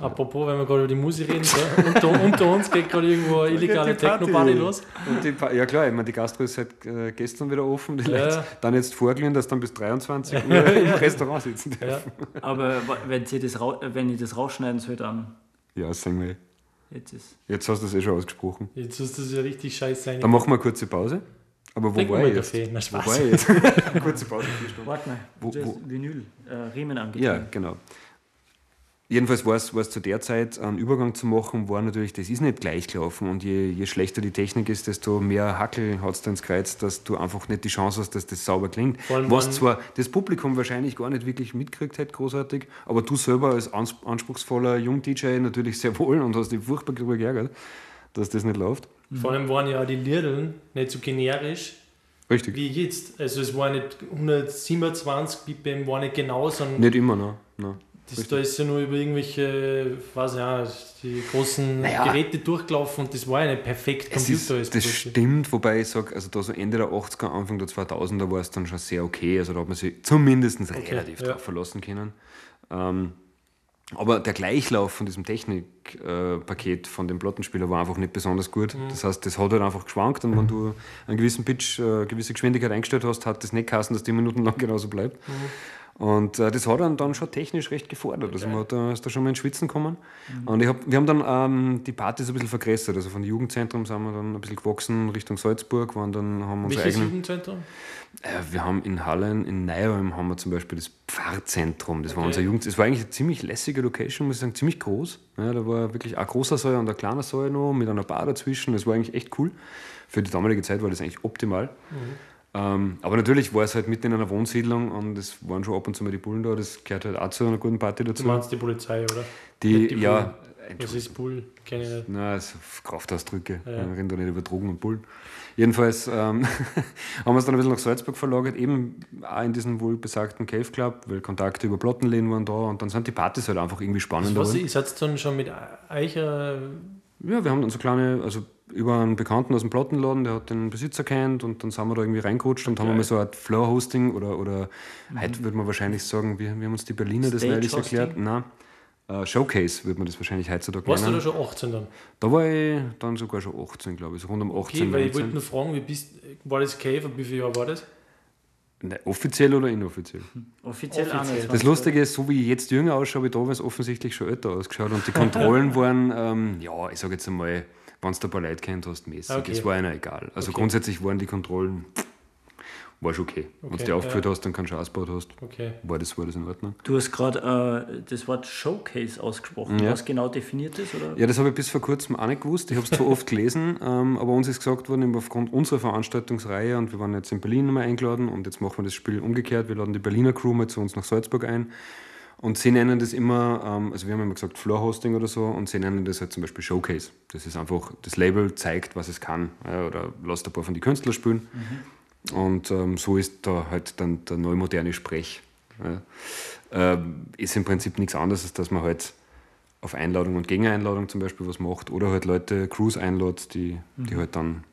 Apropos, wenn wir gerade über die Musik reden, so, unter, unter uns geht gerade irgendwo eine illegale Techno-Party los. Und die, Pa- ja klar, ich meine, die Gastro ist seit äh, gestern wieder offen. Die Ja. Leute dann jetzt vorglühen, dass dann bis 23 Uhr im Restaurant sitzen Ja. dürfen. Aber wenn, sie das, wenn ich das rausschneiden soll, dann Ja, sagen wir. Jetzt ist. Jetzt hast du es eh schon ausgesprochen. Jetzt ist das ja richtig scheiße sein. Dann machen wir eine kurze Pause. Aber wo Trinken war wir ich jetzt? Kaffee. Na, Spaß. Wo war ich jetzt? Kurze Pause, vier Stunden. Warte mal, Wo- du hast wo- Vinyl, äh, Riemen angetrieben. Ja, genau. Jedenfalls war es, zu der Zeit, einen Übergang zu machen, war natürlich, das ist nicht gleich gelaufen. Und je, je schlechter die Technik ist, desto mehr Hackel hat es da ins Kreuz, dass du einfach nicht die Chance hast, dass das sauber klingt. Was zwar das Publikum wahrscheinlich gar nicht wirklich mitgekriegt hätte, großartig, aber du selber als ans anspruchsvoller Jung-DJ natürlich sehr wohl und hast dich furchtbar darüber geärgert, dass das nicht läuft. Vor allem waren ja auch die Lirdeln nicht so generisch Richtig. wie jetzt. Also es war nicht 127 BPM, war nicht genau, sondern Nicht immer, ne? ne. Das, da ist ja nur über irgendwelche, weiß ja, die großen Naja. Geräte durchgelaufen und das war ja nicht perfekt Es ist, Computer. das stimmt, wobei ich sage, also da so Ende der 80er, Anfang der 2000er war es dann schon sehr okay. Also da hat man sich zumindest relativ ja. drauf verlassen können. Ähm, aber der Gleichlauf von diesem Technikpaket von dem Plattenspieler war einfach nicht besonders gut. Mhm. Das heißt, das hat halt einfach geschwankt und wenn du einen gewissen Pitch, äh, eine gewisse Geschwindigkeit eingestellt hast, hat das nicht geheißen, dass die Minuten lang genauso bleibt. Mhm. Und äh, das hat dann, dann schon technisch recht gefordert. Also man hat da, ist da schon mal ins Schwitzen gekommen. Mhm. Und ich hab, wir haben dann ähm, die Partys ein bisschen vergrößert. Also von dem Jugendzentrum sind wir dann ein bisschen gewachsen Richtung Salzburg, waren dann haben Welches eigenen. Jugendzentrum? Äh, wir haben in Hallen, in Neuem haben wir zum Beispiel das Pfarrzentrum. Das war Okay. unser Jugend. Das war eigentlich eine ziemlich lässige Location, muss ich sagen, ziemlich groß. Ja, da war wirklich ein großer Saal und ein kleiner Saal noch mit einer Bar dazwischen. Das war eigentlich echt cool. Für die damalige Zeit war das eigentlich optimal. Ähm, aber natürlich war es halt mitten in einer Wohnsiedlung und es waren schon ab und zu mal die Bullen da. Das gehört halt auch zu einer guten Party Du dazu. meinst die Polizei, oder? Die, die ja, Was ist Bull? Kenn ich nicht. na, also Kraftausdrücke. Ja. Wir reden da nicht über Drogen und Bullen. Jedenfalls ähm, haben wir es dann ein bisschen nach Salzburg verlagert, eben auch in diesen wohl besagten Cave Club, weil Kontakte über Plattenläden waren da und dann sind die Partys halt einfach irgendwie spannender. Was, geworden. ist jetzt dann schon mit Eicher Ja, wir haben dann so kleine, also über einen Bekannten aus dem Plattenladen, der hat den Besitzer kennt und dann sind wir da irgendwie reingerutscht und haben Geil. mal so eine Art Floor-Hosting oder, oder heute würde man wahrscheinlich sagen, wir, wir haben uns die Berliner das neulich Hosting? erklärt. Nein, äh, Showcase würde man das wahrscheinlich heutzutage Warst du nennen. da schon 18 dann? Da war ich dann sogar schon 18, glaube ich, so rund um 18, Okay, weil ich 19. wollte nur fragen, wie bist, war das Cave und wie viel Jahr war das? Ne, offiziell oder inoffiziell? Offiziell, Offiziell. 21. Das Lustige ist, so wie ich jetzt jünger ausschaue, habe ich damals offensichtlich schon älter ausgeschaut. Und die Kontrollen waren, ähm, ja, ich sage jetzt einmal, wenn du ein paar Leute kennt hast, mäßig. Okay. Es war einer egal. Also Okay. grundsätzlich waren die Kontrollen war schon okay. Wenn du Okay, die aufgeführt ja. hast, dann kannst du ausgebaut hast, Okay. war das, war das in Ordnung. Du hast gerade äh, das Wort Showcase ausgesprochen. Ja. Was genau definiert das? Oder? Ja, das habe ich bis vor kurzem auch nicht gewusst. Ich habe es zwar oft gelesen, ähm, aber uns ist gesagt worden, eben aufgrund unserer Veranstaltungsreihe, und wir waren jetzt in Berlin mal eingeladen und jetzt machen wir das Spiel umgekehrt. Wir laden die Berliner Crew mal zu uns nach Salzburg ein. Und sie nennen das immer, ähm, also wir haben immer gesagt Floor Hosting oder so, und sie nennen das halt zum Beispiel Showcase. Das ist einfach, das Label zeigt, was es kann. Oder lasst ein paar von die Künstler spielen. Und ähm, so ist da halt dann der neumoderne Sprech. Ja. Ähm, ist im Prinzip nichts anderes, als dass man halt auf Einladung und Gegeneinladung zum Beispiel was macht oder halt Leute, Crews einlädt, die, die halt dann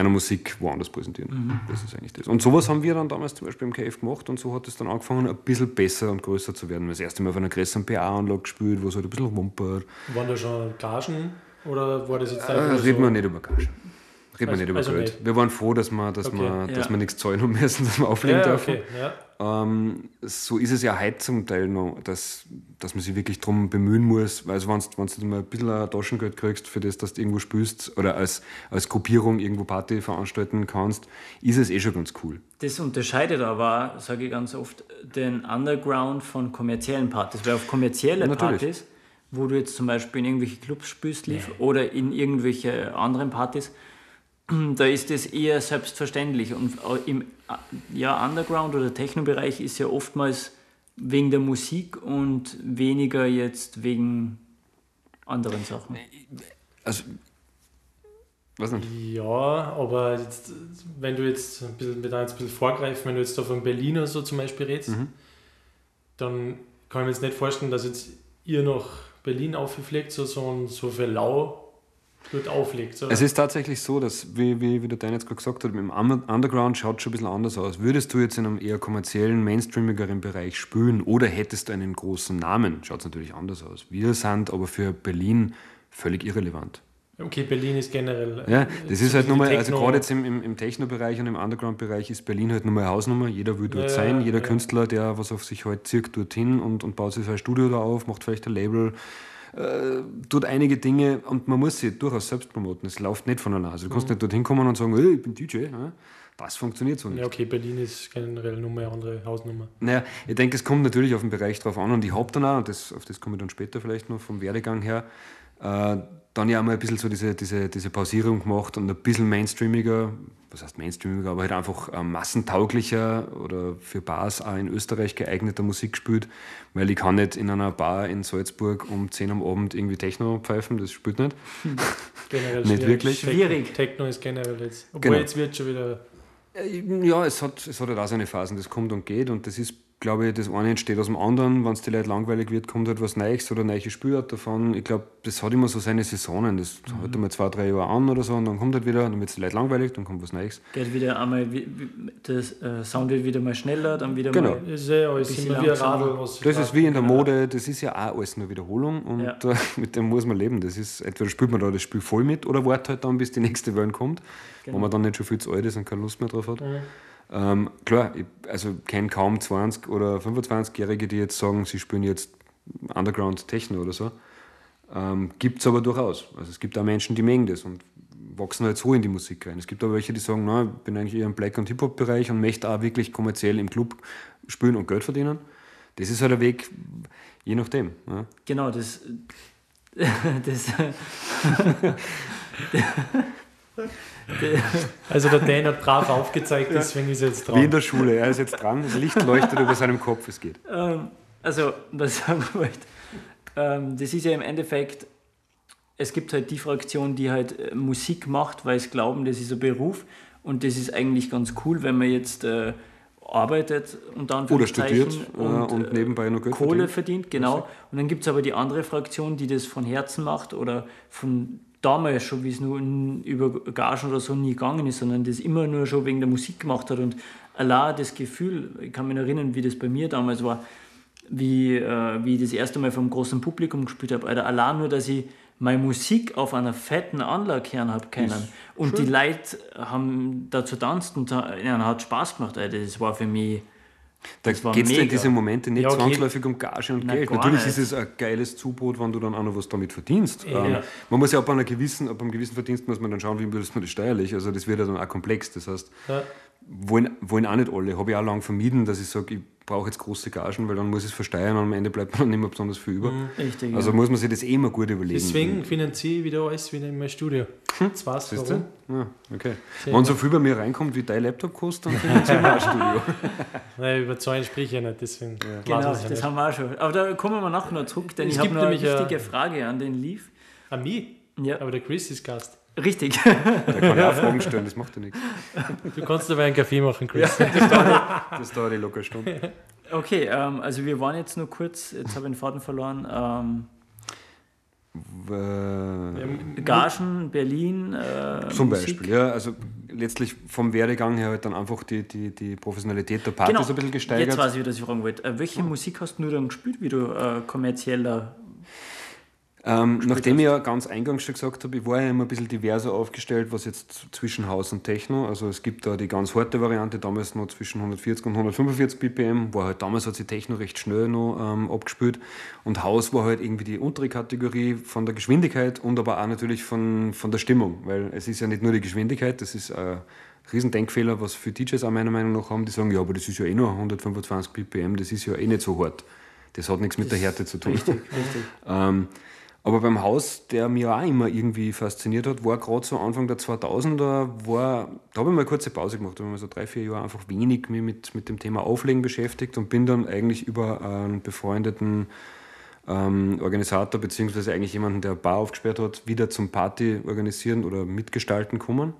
eine Musik woanders präsentieren. Das ist eigentlich das. Und sowas haben wir dann damals zum Beispiel im KF gemacht und so hat es dann angefangen, ein bisschen besser und größer zu werden. Wir haben das erste Mal auf einer größeren PA-Anlage gespielt, wo es halt ein bisschen wumpert. Waren da schon Gagen oder war das jetzt Äh, einfach reden so? wir nicht über Gage. Reden wir Also- nicht über also Geld. nicht. Wir waren froh, dass wir, dass Okay, wir, dass ja. wir nichts zahlen haben müssen, dass wir auflegen Ja, dürfen. okay. Ja. Ähm, so ist es ja heute zum Teil noch, dass, dass man sich wirklich darum bemühen muss, weil also wenn du, mal ein bisschen ein Taschengeld kriegst für das, dass du irgendwo spielst oder als, als Gruppierung irgendwo Party veranstalten kannst, ist es eh schon ganz cool. Das unterscheidet aber, sage ich ganz oft, den Underground von kommerziellen Partys. Weil auf kommerzielle Natürlich. Partys, wo du jetzt zum Beispiel in irgendwelche Clubs spielst lief, oder in irgendwelche anderen Partys, da ist das eher selbstverständlich. Und im ja, Underground- oder Techno-Bereich ist ja oftmals wegen der Musik und weniger jetzt wegen anderen Sachen. Also, weiß nicht. Ja, aber jetzt, wenn du jetzt ein bisschen, jetzt ein bisschen vorgreifen, wenn du jetzt da von Berlin oder so zum Beispiel redest, Mhm. dann kann ich mir jetzt nicht vorstellen, dass jetzt ihr nach Berlin aufgepflegt, so, so, ein- so für Lau dort auflegt. So. Es ist tatsächlich so, dass, wie, wie, wie der Dein jetzt gerade gesagt hat, im Un- Underground schaut schon ein bisschen anders aus. Würdest du jetzt in einem eher kommerziellen, mainstreamigeren Bereich spielen oder hättest du einen großen Namen, schaut es natürlich anders aus. Wir sind aber für Berlin völlig irrelevant. okay, Berlin ist generell. Ja, das ist halt die nun mal, also gerade jetzt im, im, im Techno-Bereich und im Underground-Bereich ist Berlin halt nun mal eine Hausnummer. Jeder will dort Ja, sein, jeder ja. Künstler, der was auf sich halt zirkt, dorthin und, und baut sich sein Studio da auf, macht vielleicht ein Label, äh, tut einige Dinge und man muss sie durchaus selbst promoten. Es läuft nicht von der Nase. Du kannst nicht dorthin kommen und sagen, hey, ich bin DJ. Ja? Das funktioniert so nicht. Ja, okay, Berlin ist generell nur eine andere Hausnummer. Naja, ich denke, es kommt natürlich auf den Bereich drauf an und ich habe dann auch, und das, auf das komme ich dann später vielleicht noch vom Werdegang her, äh, dann ja auch mal ein bisschen so diese, diese, diese Pausierung gemacht und ein bisschen mainstreamiger, was heißt mainstreamiger, aber halt einfach äh, massentauglicher oder für Bars auch in Österreich geeigneter Musik gespielt, weil ich kann nicht in einer Bar in Salzburg um 10 am Abend irgendwie Techno pfeifen, das spielt nicht. Generell Nicht schwierig. wirklich? Techno, Schwierig. Techno ist generell jetzt. Obwohl Genau. jetzt wird schon wieder. Äh, Ja, es hat, es hat halt auch seine Phasen, das kommt und geht und das ist, glaube ich, das eine entsteht aus dem anderen. Wenn es die Leute langweilig wird, kommt halt was Neues oder neue Spielart davon. Ich glaube, das hat immer so seine Saisonen. Das Mhm. hält einmal zwei, drei Jahre an oder so und dann kommt halt wieder, dann wird es die Leute langweilig, dann kommt was Neues. Geht wieder einmal, das äh, Sound wird wieder mal schneller, dann wieder Genau. mal. Ist ja alles Bisschen immer wie. Radl. Was Das ist wie in der Genau. Mode, das ist ja auch alles nur Wiederholung und Ja. äh, mit dem muss man leben. Das ist, entweder spielt man da das Spiel voll mit oder wartet halt dann, bis die nächste Welle kommt, Genau. wo man dann nicht schon viel zu alt ist und keine Lust mehr drauf hat. Mhm. Ähm, klar, ich also kenne kaum 20- oder 25-Jährige, die jetzt sagen, sie spielen jetzt Underground Techno oder so. Ähm, gibt es aber durchaus. Also es gibt auch Menschen, die mögen das und wachsen halt so in die Musik rein. Es gibt aber welche, die sagen, na, ich bin eigentlich eher im Black- und Hip-Hop-Bereich und möchte auch wirklich kommerziell im Club spielen und Geld verdienen. Das ist halt der Weg, je nachdem. Ja. Genau, das. das Also der Dan hat brav aufgezeigt, deswegen ist er jetzt dran. Wie in der Schule, er ist jetzt dran, das Licht leuchtet über seinem Kopf, es geht. ähm, also, was ich sagen wollte, ähm, das ist ja im Endeffekt, es gibt halt die Fraktion, die halt äh, Musik macht, weil sie glauben, das ist ein Beruf und das ist eigentlich ganz cool, wenn man jetzt äh, arbeitet und dann Oder studiert äh, und, nebenbei noch Geld Kohle verdient. verdient, genau. Und dann gibt es aber die andere Fraktion, die das von Herzen macht oder von damals schon, wie es nur über Gagen oder so nie gegangen ist, sondern das immer nur schon wegen der Musik gemacht hat. Und allein das Gefühl, ich kann mich erinnern, wie das bei mir damals war, wie, äh, wie ich das erste Mal vom großen Publikum gespielt habe. Alter, allein nur, dass ich meine Musik auf einer fetten Anlage hören habe können. Und die Leute haben dazu tanzt und ha- ja, hat Spaß gemacht. Alter, das war für mich. Da geht es in diese Momente nicht Ja, okay. zwangsläufig um Gage und Nein, Geld. Natürlich nicht. ist es ein geiles Zubrot, wenn du dann auch noch was damit verdienst. Ja. Ähm, man muss ja ab, einer gewissen, ab einem gewissen Verdienst muss man dann schauen, wie löst man das steuerlich. Also das wird ja dann auch komplex. Das heißt, Ja. wollen, wollen auch nicht alle. Habe ich auch lange vermieden, dass ich sage, ich brauche jetzt große Gagen, weil dann muss ich es versteuern und am Ende bleibt dann nicht mehr besonders viel über. Richtig. Also ja. muss man sich das eh immer gut überlegen. Deswegen finanziere ich wieder alles wieder in mein Studio. Jetzt weißt du Siehst warum. du? Ja, okay. Sehr Wenn so viel bei mir reinkommt, wie dein Laptop kostet, dann finanzieren wir ein Studio. Nein, über Zahlen sprich ich nicht, deswegen. Genau, weiß das ja nicht. haben wir auch schon. Aber da kommen wir nachher noch zurück, denn Es ich habe noch eine äh, wichtige Frage an den Leaf. An mich? Ja, Aber der Chris ist Gast. Richtig. Da kann ich auch Fragen stellen, das macht ja nichts. Du kannst dabei einen Kaffee machen, Chris. Das dauert die locker eine Stunde. Okay, ähm, also wir waren jetzt nur kurz, jetzt habe ich den Faden verloren. Ähm, Äh, Gagen, Berlin. Äh, Zum Musik. Beispiel, ja. Also letztlich vom Werdegang her halt dann einfach die, die, die Professionalität der Partys Genau. ein bisschen gesteigert. Jetzt weiß ich, was ich fragen wollte. Äh, welche Musik hast du dann gespielt, wie du äh, kommerzieller. Ähm, nachdem ich ja ganz eingangs schon gesagt habe, ich war ja immer ein bisschen diverser aufgestellt, was jetzt zwischen Haus und Techno. Also es gibt da die ganz harte Variante, damals noch zwischen 140 und 145 BPM, war halt damals hat sich Techno recht schnell noch ähm, abgespielt. Und Haus war halt irgendwie die untere Kategorie von der Geschwindigkeit und aber auch natürlich von, von der Stimmung, weil es ist ja nicht nur die Geschwindigkeit, das ist ein Riesendenkfehler, was viele DJs auch meiner Meinung nach haben, die sagen, ja, aber das ist ja eh nur 125 BPM, das ist ja eh nicht so hart. Das hat nichts mit der Härte zu tun. Richtig, richtig. Ähm, aber beim Haus, der mir auch immer irgendwie fasziniert hat, war gerade so Anfang der 2000er, war, da habe ich mal eine kurze Pause gemacht, da habe ich mal so drei, vier Jahre einfach wenig mich mit, mit dem Thema Auflegen beschäftigt und bin dann eigentlich über einen befreundeten ähm, Organisator, beziehungsweise eigentlich jemanden, der eine Bar aufgesperrt hat, wieder zum Party organisieren oder mitgestalten kommen.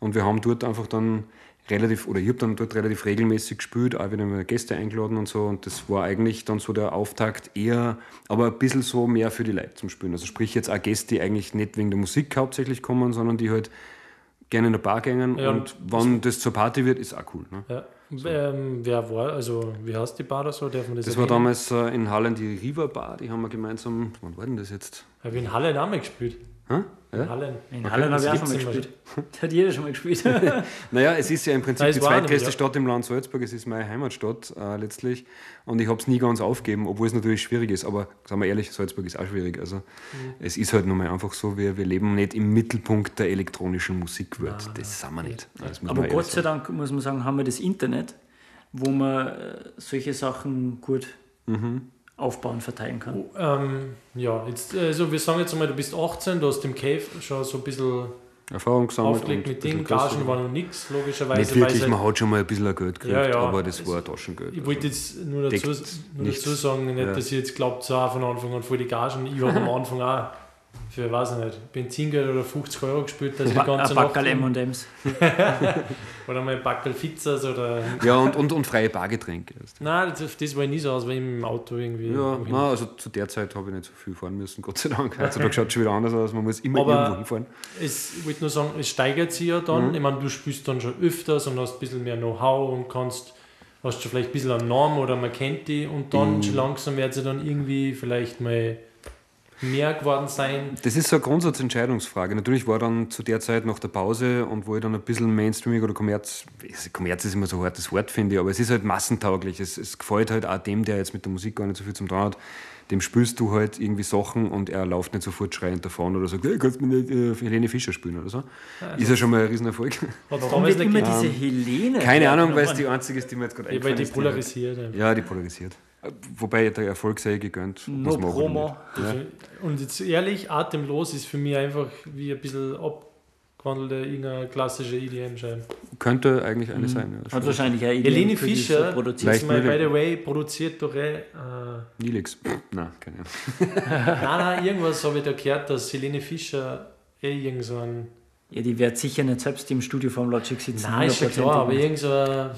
Und wir haben dort einfach dann relativ, oder ich habe dann dort relativ regelmäßig gespielt, auch wieder mal Gäste eingeladen und so. Und das war eigentlich dann so der Auftakt eher, aber ein bisschen so mehr für die Leute zum Spielen. Also sprich jetzt auch Gäste, die eigentlich nicht wegen der Musik hauptsächlich kommen, sondern die halt gerne in der Bar gängen. Ja, und wenn das zur Party wird, ist auch cool. Ne? Ja. Ähm, wer war, also wie heißt die Bar da so? Darf man das Das war damals äh, in Hallen die Riva Bar, die haben wir gemeinsam, wann war denn das jetzt? Habe ich in Halle auch mal gespielt. Hä? In Ja? Halle. In Halle habe ich auch schon mal gespielt. Das hat jeder schon mal gespielt. Naja, es ist ja im Prinzip die zweitgrößte ja. Stadt im Land Salzburg. Es ist meine Heimatstadt äh, letztlich. Und ich habe es nie ganz aufgegeben, obwohl es natürlich schwierig ist. Aber sagen wir ehrlich, Salzburg ist auch schwierig. Also Mhm. es ist halt nun mal einfach so, wir, wir leben nicht im Mittelpunkt der elektronischen Musikwelt. das sind wir nicht. Aber Gott sei. Dank, muss man sagen, haben wir das Internet, wo man äh, solche Sachen gut Mhm. Aufbauen, verteilen kann. Ähm, ja, jetzt, also wir sagen jetzt einmal, du bist 18, du hast im Cave schon so ein bisschen Erfahrung gesammelt. aufgelegt mit Ding. Gagen war noch nichts, logischerweise. Nicht wirklich, man halt- hat schon mal ein bisschen ein Geld gekriegt, Ja, ja. aber das Es- war Taschengeld. Ich wollte jetzt nur dazu, nur dazu sagen, nicht, Ja. dass ihr jetzt glaubt, so auch von Anfang an voll die Gagen. Ich habe am Anfang auch für, weiß ich nicht, Benzingeld oder 50 Euro gespielt, dass ich die ganze ein Nacht Backerl M&M's. oder mal ein Backel Pizzas oder... Ja, und, und, und freie Bargetränke. Nein, das, das war ich nie so aus, weil ich im Auto irgendwie... Ja, na, also zu der Zeit habe ich nicht so viel fahren müssen, Gott sei Dank. Heutzutage schaut es schon wieder anders aus, man muss immer Aber- irgendwo hinfahren. Es, ich wollte nur sagen, es steigert sich ja dann. Mhm. Ich meine, du spielst dann schon öfters und hast ein bisschen mehr Know-how und kannst, hast schon vielleicht ein bisschen einen Namen oder man kennt die und dann Mhm. schon langsam wird sie dann irgendwie vielleicht mal mehr geworden sein. Das ist so eine Grundsatzentscheidungsfrage. Natürlich war dann zu der Zeit nach der Pause und wo ich dann ein bisschen Mainstreaming oder Kommerz, Kommerz ist immer so ein hartes Wort, finde ich, aber es ist halt massentauglich. Es, es gefällt halt auch dem, der jetzt mit der Musik gar nicht so viel zum tun hat, dem spürst du halt irgendwie Sachen und er läuft nicht sofort schreiend davon oder sagt, hey, kannst du mir nicht äh, Helene Fischer spielen oder so. ist ja schon mal ein Riesenerfolg. Hat Warum nicht immer diese Helene? Keine Ahnung, weil es die einzige ist, die mir jetzt gerade Ja, weil eingefallen die ist. polarisiert. einfach. Ja, die polarisiert. Wobei der Erfolg sei gegönnt. No Promo. Ja. Und jetzt ehrlich, atemlos ist für mich einfach wie ein bisschen abgewandelte irgendeine klassische EDM-Scheibe. Könnte eigentlich eine sein. Ja, Hat wahrscheinlich Helene für die so Fischer, produziert. mal, by the way, produziert doch eh. Äh, Nilix. Nein, keine Ahnung. nein, nein, irgendwas habe ich da gehört, dass Helene Fischer eh irgend so ein. Ja, die wird sicher nicht selbst im Studio vom Logic sitzen. Nein, ist ja klar, aber irgend so ein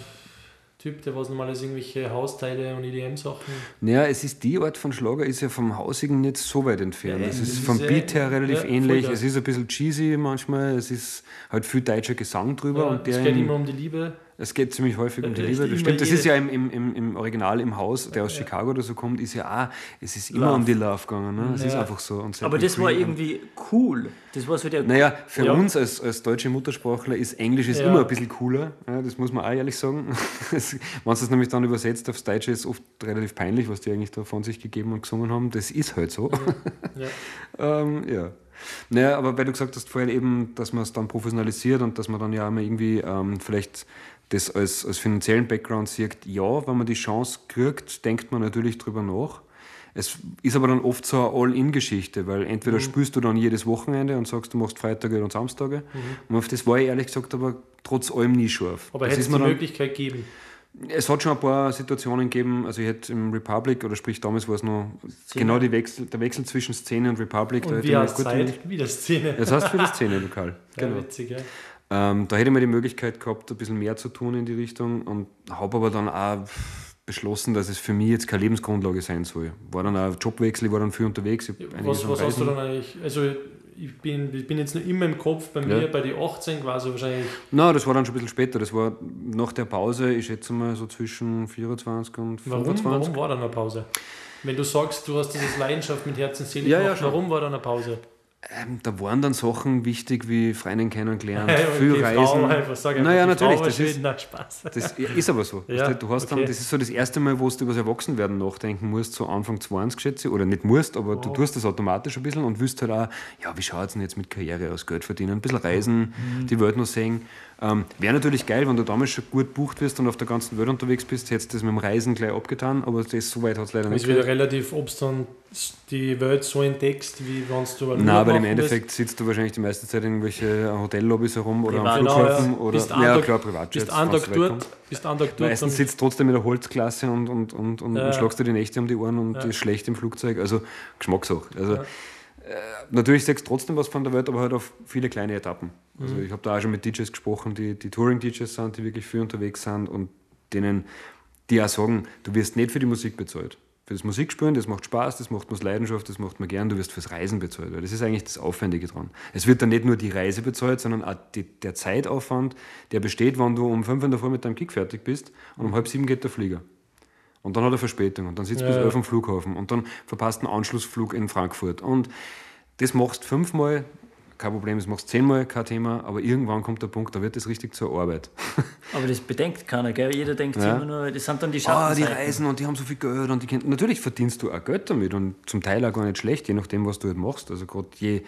Typ, der was normales irgendwelche Hausteile und EDM-Sachen. Naja, es ist die Art von Schlager, ist ja vom Hausigen nicht so weit entfernt. Ja, es das ist ist vom Beat her relativ ja, ähnlich. Es ist ein bisschen cheesy manchmal. Es ist halt viel deutscher Gesang drüber. Ja, und es geht im- immer um die Liebe. Es geht ziemlich häufig um die Liebe, das stimmt. Das ist ja im, im, im, Original im Haus, der aus Chicago oder so kommt, ist ja auch, es ist immer Love. um die Love gegangen. Ne? Es ist Ja. einfach so. Aber das war irgendwie cool. Das war so der. Naja, für Ja. uns als, als deutsche Muttersprachler ist Englisch ist Ja. immer ein bisschen cooler. Ja, das muss man auch ehrlich sagen. Es- Wenn du es nämlich dann übersetzt aufs Deutsche, ist oft relativ peinlich, was die eigentlich da von sich gegeben und gesungen haben. Das ist halt so. Ja. ähm, ja. Naja, aber weil du gesagt hast vorhin eben, dass man es dann professionalisiert und dass man dann ja immer irgendwie ähm, vielleicht das als, als finanziellen Background sieht, ja, wenn man die Chance kriegt, denkt man natürlich drüber nach. Es ist aber dann oft so eine All-In-Geschichte, weil entweder Mhm. spielst du dann jedes Wochenende und sagst, du machst Freitage und Samstage. Mhm. Und auf das war ich ehrlich gesagt aber trotz allem nie scharf. Aber hätte es die Möglichkeit gegeben. es hat schon ein paar Situationen gegeben, also ich hätte im Republic, oder sprich damals war es noch genau die Wechsel, der Wechsel zwischen Szene und Republic. da Und hätte wie ich heißt gut Zeit? Wieder Szene. Das heißt für die Szene lokal. Ja, Genau. witzig, ja. Ähm, da hätte ich mir die Möglichkeit gehabt, ein bisschen mehr zu tun in die Richtung und habe aber dann auch beschlossen, dass es für mich jetzt keine Lebensgrundlage sein soll. War dann auch Jobwechsel, ich war dann viel unterwegs. Was, was hast du dann eigentlich? Also, ich bin, ich bin jetzt noch immer im Kopf, bei mir Ja. bei den 18 quasi wahrscheinlich. Nein, das war dann schon ein bisschen später. Das war nach der Pause, ich schätze mal so zwischen 24 und Warum, 25. warum war dann eine Pause? Wenn du sagst, du hast dieses Leidenschaft mit Herz und Seele Ja, ja, gemacht, schon. warum war dann eine Pause? Ähm, da waren dann Sachen wichtig wie Freundinnen kennengelernt, Okay, viel Reisen. einfach, sag einfach, naja, natürlich, Frau das ist. Nein, Spaß. Das ja, ist aber so. Ja, du, du hast dann, okay. das ist so das erste Mal, wo du über das Erwachsenwerden nachdenken musst, so Anfang 20, schätze ich. Oder nicht musst, aber du Oh. tust das automatisch ein bisschen und wüsst halt auch, ja, wie schaut es denn jetzt mit Karriere aus, Geld verdienen, ein bisschen reisen, Mhm. die Welt noch sehen. Ähm, Wäre natürlich geil, wenn du damals schon gut bucht wirst und auf der ganzen Welt unterwegs bist, hättest du das mit dem Reisen gleich abgetan, aber das so weit hat es leider Es nicht ist wieder relativ, ob du dann die Welt so entdeckst, wie wenn du eine Nein, weil im Endeffekt sitzt du wahrscheinlich die meiste Zeit in irgendwelche Hotellobbys herum oder Privat. am Genau, Flughafen ja. oder Bist ja, andauernd- klar, bist. Privatjets. Bist weit kommt. dort, bist andauernd dort. Meistens sitzt trotzdem in der Holzklasse und, und, und, und, Ja. und schlagst dir die Nächte um die Ohren und Ja. ist schlecht im Flugzeug. Also Geschmackssache. Also, natürlich sagst du trotzdem was von der Welt, aber halt auf viele kleine Etappen. Also Mhm. ich habe da auch schon mit DJs gesprochen, die, die Touring-DJs sind, die wirklich viel unterwegs sind und denen, die auch sagen, du wirst nicht für die Musik bezahlt. Für das Musikspielen, das macht Spaß, das macht man aus Leidenschaft, das macht man gern, du wirst fürs Reisen bezahlt. Weil Das ist eigentlich das Aufwendige dran. Es wird dann nicht nur die Reise bezahlt, sondern auch die, der Zeitaufwand, der besteht, wenn du um 5 in der Früh mit deinem Kick fertig bist und um halb sieben geht der Flieger. Und dann hat er Verspätung und dann sitzt du Ja, bis ja. elf am Flughafen und dann verpasst einen Anschlussflug in Frankfurt. Und das machst du fünfmal, kein Problem, das machst du zehnmal, kein Thema, aber irgendwann kommt der Punkt, da wird das richtig zur Arbeit. Aber das bedenkt keiner, gell? Jeder denkt Ja. immer nur, das sind dann die Ah, die reisen und die haben so viel Geld und die können, natürlich verdienst du auch Geld damit und zum Teil auch gar nicht schlecht, je nachdem, was du halt machst. Also gerade je,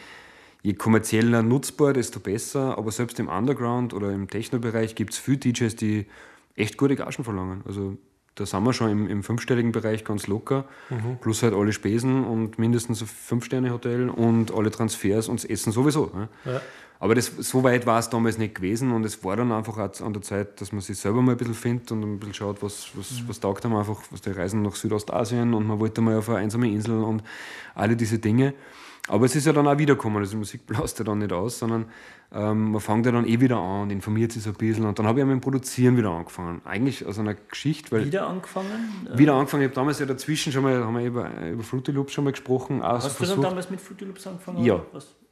je kommerzieller nutzbar, desto besser. Aber selbst im Underground oder im Techno-Bereich gibt es viele DJs, die echt gute Gagen verlangen. Also da sind wir schon im, im fünfstelligen Bereich ganz locker. Plus halt alle Spesen und mindestens ein Fünf-Sterne-Hotel und alle Transfers und das Essen sowieso. Ne? Ja. Aber das, so weit war es damals nicht gewesen und es war dann einfach an der Zeit, dass man sich selber mal ein bisschen findet und ein bisschen schaut, was, was, was taugt einem einfach, was die Reisen nach Südostasien und man wollte mal auf eine einsame Insel und alle diese Dinge. Aber es ist ja dann auch wiedergekommen, also die Musik blaust ja dann nicht aus, sondern ähm, man fängt ja dann eh wieder an und informiert sich so ein bisschen und dann habe ich auch mit dem Produzieren wieder angefangen. Eigentlich aus einer Geschichte, weil Wieder angefangen? Wieder angefangen, ich habe damals ja dazwischen schon mal, haben wir über, über Fruity Loops schon mal gesprochen, Hast du dann damals mit Fruity Loops angefangen? Ja.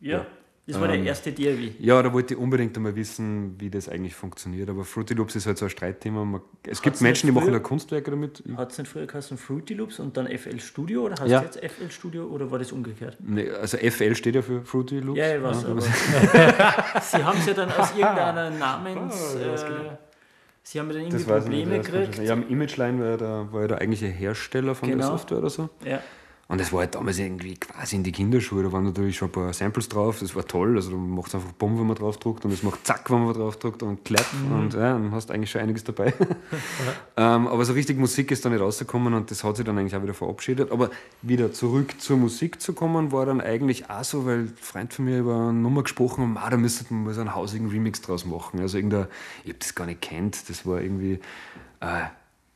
Ja. Ja. Das war Ähm, der erste DIY. Ja, da wollte ich unbedingt einmal wissen, wie das eigentlich funktioniert. Aber Fruity Loops ist halt so ein Streitthema. Man, es gibt Hat's Menschen, die machen da Kunstwerke damit. Hat es nicht früher geheißen Fruity Loops und dann FL Studio oder heißt Ja. jetzt FL Studio oder war das umgekehrt? Nee, also FL steht ja für Fruity Loops. Ja, ich weiß, aber Sie haben es ja dann aus irgendeiner Namens... Ah, ja, das äh, genau. Sie haben ja dann irgendwie Probleme nicht. gekriegt. Ja, im Imageline war ja der, war ja der eigentliche Hersteller von der Genau. Software oder so. Ja. Und das war halt damals irgendwie quasi in die Kinderschuhe. Da waren natürlich schon ein paar Samples drauf. Das war toll. Also du machst einfach Bumm, wenn man drauf drückt und es macht Zack, wenn man drauf drückt und Clap. Und ja, dann hast du eigentlich schon einiges dabei. ähm, aber so richtig Musik ist da nicht rausgekommen und das hat sich dann eigentlich auch wieder verabschiedet. Aber wieder zurück zur Musik zu kommen, war dann eigentlich auch so, weil ein Freund von mir über eine Nummer gesprochen hat, "Ma, da müsste man so einen hausigen Remix draus machen. Also irgendein, ich habe das gar nicht kennt. Das war irgendwie. Äh,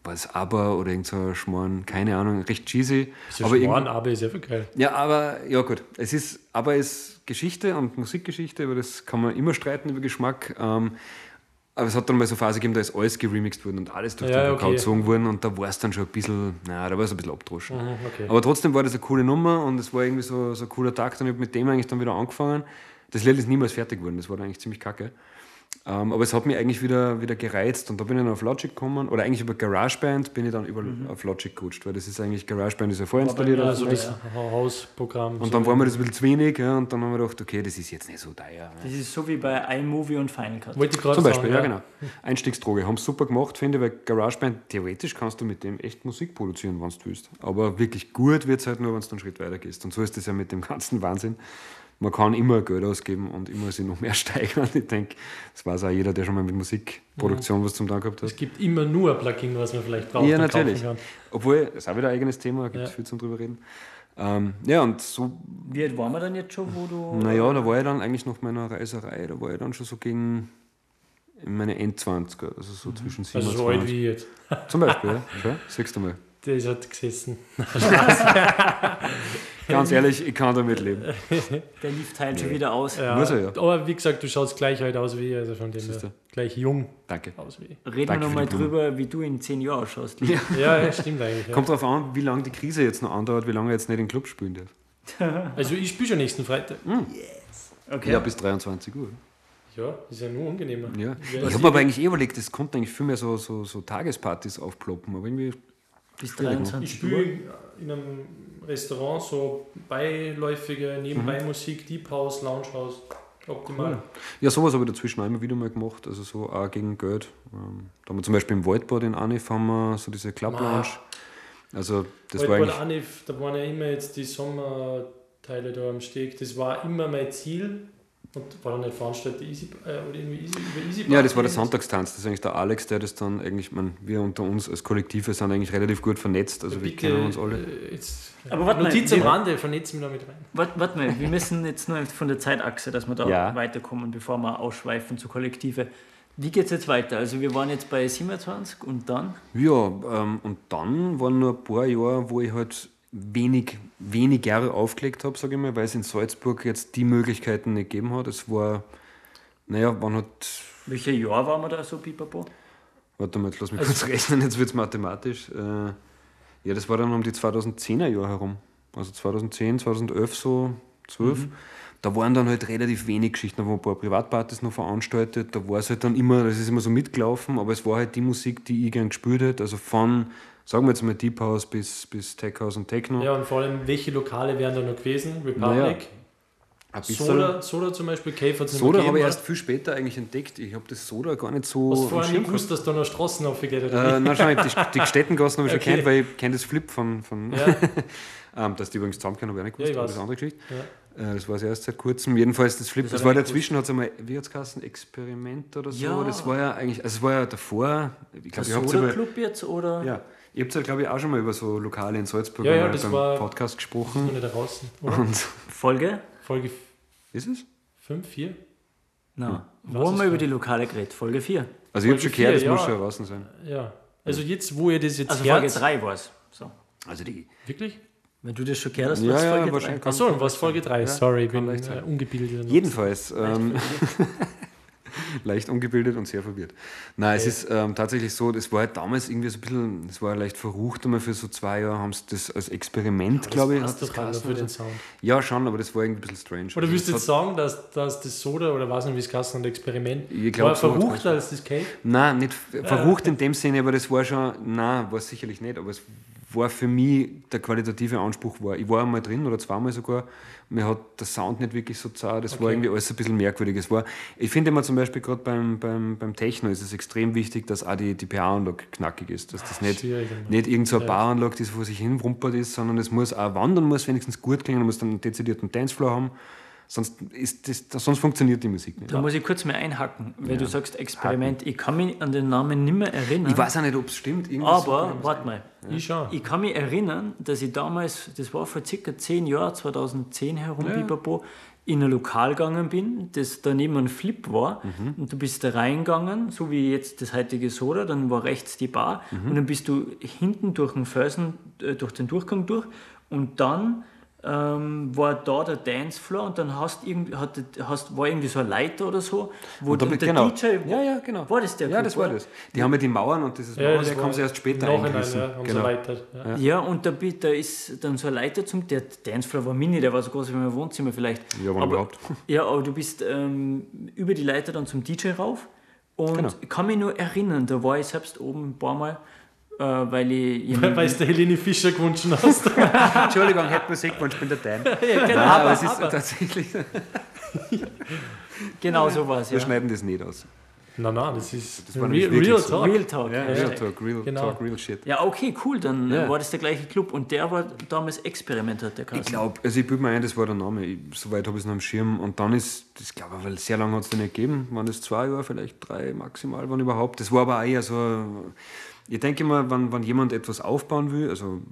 war das Aber oder irgend so Schmarrn, keine Ahnung, recht cheesy. Ist aber Schmarrn, aber ist ja viel geil. ja, aber ja gut. Es ist, aber ist Geschichte und Musikgeschichte, über das kann man immer streiten über Geschmack. Ähm, aber es hat dann mal so eine Phase gegeben, da ist alles geremixed worden und alles durch Ja, den Kakao okay. gezogen worden und da war es dann schon ein bisschen, naja, da war es ein bisschen abdroschen. Mhm, okay. Aber trotzdem war das eine coole Nummer und es war irgendwie so, so ein cooler Tag ich habe mit dem eigentlich dann wieder angefangen. Das Lied ist niemals fertig geworden, das war dann eigentlich ziemlich kacke. Ähm, aber es hat mich eigentlich wieder, wieder gereizt und da bin ich dann auf Logic gekommen oder eigentlich über GarageBand bin ich dann über, auf Logic gerutscht, weil das ist eigentlich, GarageBand ist ja vorinstalliert. Also das Mac. Hausprogramm. Und dann war mir das ein bisschen zu wenig ja, und dann haben wir gedacht, okay, das ist jetzt nicht so teuer. Das ist so wie bei iMovie und Final Cut. Wollte ich gerade Zum sagen, Beispiel, ja, genau. Einstiegsdroge. Haben es super gemacht, finde ich, weil GarageBand, theoretisch kannst du mit dem echt Musik produzieren, wenn du willst. Aber wirklich gut wird es halt nur, wenn du einen Schritt weiter gehst. Und so ist das ja mit dem ganzen Wahnsinn. Man kann immer Geld ausgeben und immer sich noch mehr steigern. Ich denke, das weiß auch jeder, der schon mal mit Musikproduktion was zum Tun gehabt hat. Es gibt immer nur ein Plugin, was man vielleicht braucht. Ja, und natürlich. Obwohl, das ist auch wieder ein eigenes Thema, da gibt es Ja. viel zum drüber reden. Ähm, ja, und so, Wie alt waren wir dann jetzt schon, wo du. naja, da war ich dann eigentlich nach meiner Reiserei, da war ich dann schon so gegen in meine Endzwanziger, also so zwischen kann. Also so alt 27. wie jetzt. Zum Beispiel, ja. Schau, siehst du mal. Der ist halt gesessen. Ganz ehrlich, ich kann damit leben. Der lief teilt schon wieder aus. Ja. Muss er ja. Aber wie gesagt, du schaust gleich halt aus wie, also von dem her, gleich jung Danke. aus wie. Reden wir nochmal drüber, wie du in zehn Jahren ausschaust. Ja. Ja, stimmt eigentlich. Ja. Kommt darauf an, wie lange die Krise jetzt noch andauert, wie lange er jetzt nicht in den Club spielen darf. Also ich spiele schon nächsten Freitag. Okay. Ja, bis 23 Uhr. Ja, ist ja nur angenehmer. Ja. Ich habe mir aber eigentlich eh überlegt, es konnte eigentlich viel mehr so, so, so Tagespartys aufploppen, aber irgendwie. Bis Ich 23 Uhr. spiele in einem Restaurant so beiläufige Nebenbei-Musik, Deep House, Lounge House. Optimal. Ja, sowas habe ich dazwischen auch immer wieder mal gemacht, also so auch gegen Geld. Ähm, Da haben wir zum Beispiel im Waldbad in Anif haben wir so diese Club. Lounge. Also das Heute war eigentlich. Anif, da waren ja immer jetzt die Sommerteile da am Steg. Das war immer mein Ziel. Und war dann nicht veranstaltet Easy, äh, oder irgendwie Easy, über Easy Ja, das war der? Sonntagstanz. Das ist eigentlich der Alex, der das dann eigentlich, man, wir unter uns als Kollektive sind eigentlich relativ gut vernetzt. Also wir Bitte, kennen uns alle. äh, Jetzt, Aber warte mal, Notiz am wir- Rande, vernetzen wir da mit rein. Warte, warte mal, wir müssen jetzt nur von der Zeitachse, dass wir da Ja. weiterkommen, bevor wir ausschweifen zu Kollektive. Wie geht es jetzt weiter? Also wir waren jetzt bei 27 und dann? Ja, ähm, und dann waren nur ein paar Jahre, wo ich halt wenig, weniger aufgelegt habe, sage ich mal, weil es in Salzburg jetzt die Möglichkeiten nicht gegeben hat. Es war, naja, waren halt, Welche Jahr waren wir da so, Pipapo? warte mal, jetzt lass mich Also- kurz rechnen, jetzt wird es mathematisch. Äh, ja, das war dann um die 2010er Jahre herum. Also 2010, 2011, so 12. Mhm. Da waren dann halt relativ wenig Geschichten, da waren ein paar Privatpartys noch veranstaltet. Da war es halt dann immer, das ist immer so mitgelaufen, aber es war halt die Musik, die ich gern gespielt hätte. Also von, sagen wir jetzt mal Deep House bis, bis Tech House und Techno. Ja, und vor allem, welche Lokale wären da noch gewesen? Naja, Republic, bisschen. Soda, Soda zum Beispiel, hat es Soda habe ich erst viel später eigentlich entdeckt. Ich habe das Soda gar nicht so. Hast du vorher nicht gewusst, dass da noch Straßen aufgeht? Oder? Äh, nein, die, die Städtengassen habe ich Okay. schon kennt, weil ich kenne das Flip von. von Ja. ähm, dass die übrigens zusammenkennen, habe ich auch nicht Ja, gewusst, ich aber weiß. das ist eine andere Geschichte. Ja. Äh, das war es erst seit kurzem. Jedenfalls das Flip, Das das, war ich dazwischen, hat es einmal, wie hat es geheißen, Experiment oder so. Ja. Das war ja eigentlich, also es war ja davor, ich glaube, ja Soda mal. Club jetzt oder? Ja, ihr habt ja, glaube ich, auch schon mal über so Lokale in Salzburg Ja, ja, das beim war- Podcast Noch gesprochen. nicht draußen, oder? Und Folge? Folge ist es? 5, 4? Nein. Was Wo haben wir über die Lokale geredet? Folge 4. Also ich habe Folge schon gehört, das vier, muss ja. schon draußen sein. Ja. Also jetzt, wo ihr das jetzt Also Folge hört... 3 war es. So. Also die. Wirklich? Wenn du das schon gehört hast, Ja, war es ja, Folge 3. wahrscheinlich. Achso, und was Folge 3? Ja, Sorry, ich kann bin leicht sein. äh, ungebildet. Jedenfalls, ähm, leicht ungebildet und sehr verwirrt. Nein, es Okay. ist ähm, tatsächlich so, das war halt damals irgendwie so ein bisschen, es war leicht verrucht einmal für so zwei Jahre, haben sie das als Experiment, glaube ich, passt das geheißen für den so. Sound. Ja, schon, aber das war irgendwie ein bisschen strange. Oder Also willst du das jetzt sagen, dass, dass das Soda, oder weiß nicht, wie es heißt, ein Experiment, glaub, war so hat's verruchter als das Cake? Nein, nicht f- verrucht in dem Sinne, aber das war schon, nein, war es sicherlich nicht, aber es war für mich der qualitative Anspruch war. Ich war einmal drin oder zweimal sogar, mir hat der Sound nicht wirklich so zart, das war Okay. irgendwie alles ein bisschen merkwürdig. Es war, ich finde immer zum Beispiel gerade beim, beim, beim Techno ist es extrem wichtig, dass auch die, die PA-Anlage knackig ist, dass das nicht, nicht irgend so Ja. Bauanlage, die so vor sich hin rumpert ist, sondern es muss auch wandern, muss wenigstens gut klingen, muss dann einen dezidierten Dancefloor haben, sonst, ist das, sonst funktioniert die Musik nicht. Da muss ich kurz mal einhacken, weil du sagst Experiment. Ich kann mich an den Namen nicht mehr erinnern. Ich weiß auch nicht, ob es stimmt. irgendwas aber, ich warte mal. Ich schon. Ich kann mich erinnern, dass ich damals, das war vor circa 10 Jahren, 2010 herum, Ja. pipapo, in ein Lokal gegangen bin, das daneben ein Flip war. Mhm. Und du bist da reingegangen, so wie jetzt das heutige Soda, dann war rechts die Bar. Mhm. Und dann bist du hinten durch den Felsen, äh, durch den Durchgang durch. Und dann ähm, war da der Dancefloor und dann hast irgendwie, hat, hast, war irgendwie so eine Leiter oder so, wo Und da und wird- der genau. DJ, Ja, ja, genau. war das der Ja, Club, das war oder? das. Die haben ja die Mauern und dieses Ja, Mauerwerk das haben sie erst später eingerissen. ja, sie genau. erweitert. Ja. Ja, und da, da ist dann so eine Leiter zum, der Dancefloor war mini, der war so groß wie mein Wohnzimmer vielleicht. Ja, aber, überhaupt. Ja, aber du bist ähm, über die Leiter dann zum DJ rauf und Genau. ich kann mich nur erinnern, da war ich selbst oben ein paar Mal, äh, weil ich... Weil du der Helene Fischer gewünscht hast. Entschuldigung, hätte Musik gewünscht, ich bin der Dan. ja, genau, Nein, aber es ist aber- tatsächlich, genau so war es, wir ja. schneiden das nicht aus. Nein, nein, das ist Das war Real, Real so. Talk. Real Talk. Ja, ja. Real Talk, Real Genau. Talk, Real Shit. Ja, okay, cool, dann Ja. war das der gleiche Club und der war damals Experiment, hat der Ich geheißen. glaube, also ich bilde mir ein, das war der Name. Ich, soweit habe ich es noch am Schirm. Und dann ist, das glaube ich, weil sehr lange hat es den nicht gegeben. Waren das zwei Jahre, vielleicht drei maximal, wann überhaupt. Das war aber auch eher so. Ich denke immer, wenn, wenn jemand etwas aufbauen will, also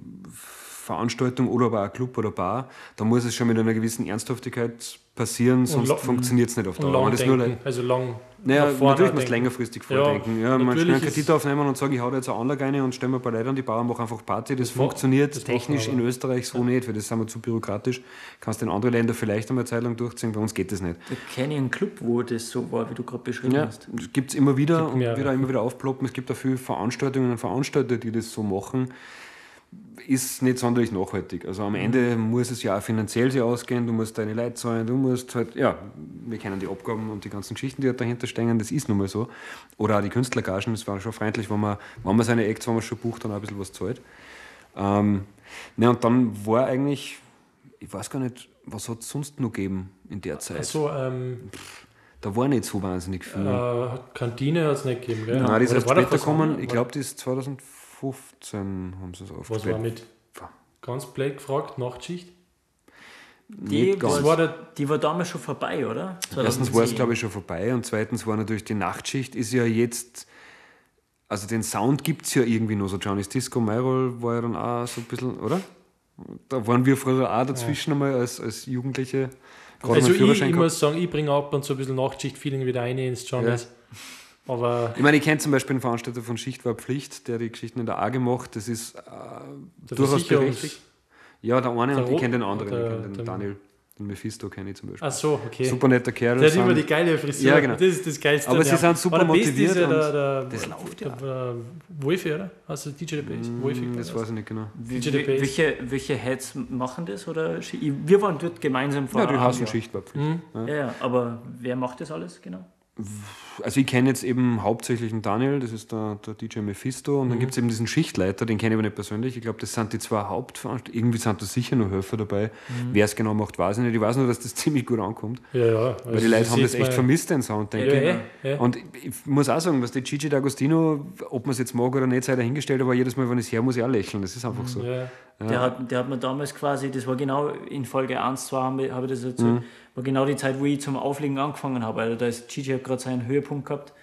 Veranstaltung oder aber auch Club oder Bar, dann muss es schon mit einer gewissen Ernsthaftigkeit passieren, sonst funktioniert es nicht auf Dauer. das nur denken, also lang naja, natürlich muss längerfristig Ja, vordenken. Ja, man natürlich kann einen Kredit aufnehmen und sagen, ich hau da jetzt eine Anlage rein und stelle mir ein paar Leute an die Bauern, mache einfach Party. Das, ma- funktioniert das technisch in. Österreich so nicht, weil das sind wir zu bürokratisch. Kannst du in andere Länder vielleicht einmal eine Zeit lang durchziehen, bei uns geht das nicht. Da kenne ich einen Club, wo das so war, wie du gerade beschrieben Ja, hast. es gibt es immer wieder Gibt und wieder immer wieder aufploppen. Es gibt auch viele Veranstaltungen und Veranstalter, die das so machen. Ist nicht sonderlich nachhaltig. Also am Ende muss es ja auch finanziell sich ausgehen, du musst deine Leute zahlen, du musst halt, ja, wir kennen die Abgaben und die ganzen Geschichten, die dahinter stehen, das ist nun mal so. Oder auch die Künstlergagen, das war schon freundlich, wenn man, wenn man seine Acts, wenn man schon bucht, dann auch ein bisschen was zahlt. Ähm, ne, und dann war eigentlich, ich weiß gar nicht, was hat es sonst noch gegeben in der Zeit? So, ähm, Da war nicht so wahnsinnig viel. äh, Kantine hat es nicht gegeben, gell? Nein, die ist erst später gekommen. Ich glaube, die ist 2015 haben sie es Was war aufgestellt. mit ganz blöd gefragt, Nachtschicht? Die. Das war der, die war damals schon vorbei, oder? Erstens war es, glaube ich, schon vorbei und zweitens war natürlich die Nachtschicht ist ja jetzt, also den Sound gibt es ja irgendwie noch so. Johnny's Disco, Myrol war ja dann auch so ein bisschen, oder? Da waren wir früher auch dazwischen einmal als, als Jugendliche. Gerade also ich, ich muss sagen, ich bringe ab und zu ein bisschen Nachtschicht-Feeling wieder rein ins Johnny's. Aber Ich meine, ich kenne zum Beispiel einen Veranstalter von Schicht war Pflicht, der die Geschichten in der A gemacht. Das ist äh, durchaus berechtigt. Ja, der eine Der und ich kenne den anderen. der- ich kenne den der- Daniel, den Mephisto kenne ich zum Beispiel. Ach so, okay. Super netter Kerl. Der hat immer die geile Frisur. Ja, genau. Das ist das Geilste. Aber sie Ja. sind super motiviert Ist ja der, und der, das läuft der, der Wolfi, oder? Also DJ der Bass? Wolfi. Hm, Das weiß ich nicht genau. DJ The Bass. welche, welche Heads machen das? Oder? Wir waren dort gemeinsam vor Ja, die einem Hass- und Jahr. Schicht war Pflicht. Mhm. Ja, ja, aber wer macht das alles genau? Also ich kenne jetzt eben hauptsächlich den Daniel, das ist der, der DJ Mephisto. Und dann gibt es eben diesen Schichtleiter, den kenne ich aber nicht persönlich. Ich glaube, das sind die zwei Hauptveranstalter. Irgendwie sind da sicher noch Helfer dabei. Wer es genau macht, weiß ich nicht. Ich weiß nur, dass das ziemlich gut ankommt. Ja, ja. Weil die Leute haben das echt vermisst, den Sound, denke Ja, ich. ja, ja. Und ich muss auch sagen, was der Gigi D'Agostino, ob man es jetzt mag oder nicht, sei dahingestellt, aber jedes Mal, wenn ich es her muss ich auch lächeln. Das ist einfach so. Ja. Der, hat, der hat mir damals quasi, das war genau in Folge 1, 2 haben wir- habe ich das erzählt, war genau die Zeit, wo ich zum Auflegen angefangen habe. Also da ist Gigi hat gerade seinen Höhepunkt gehabt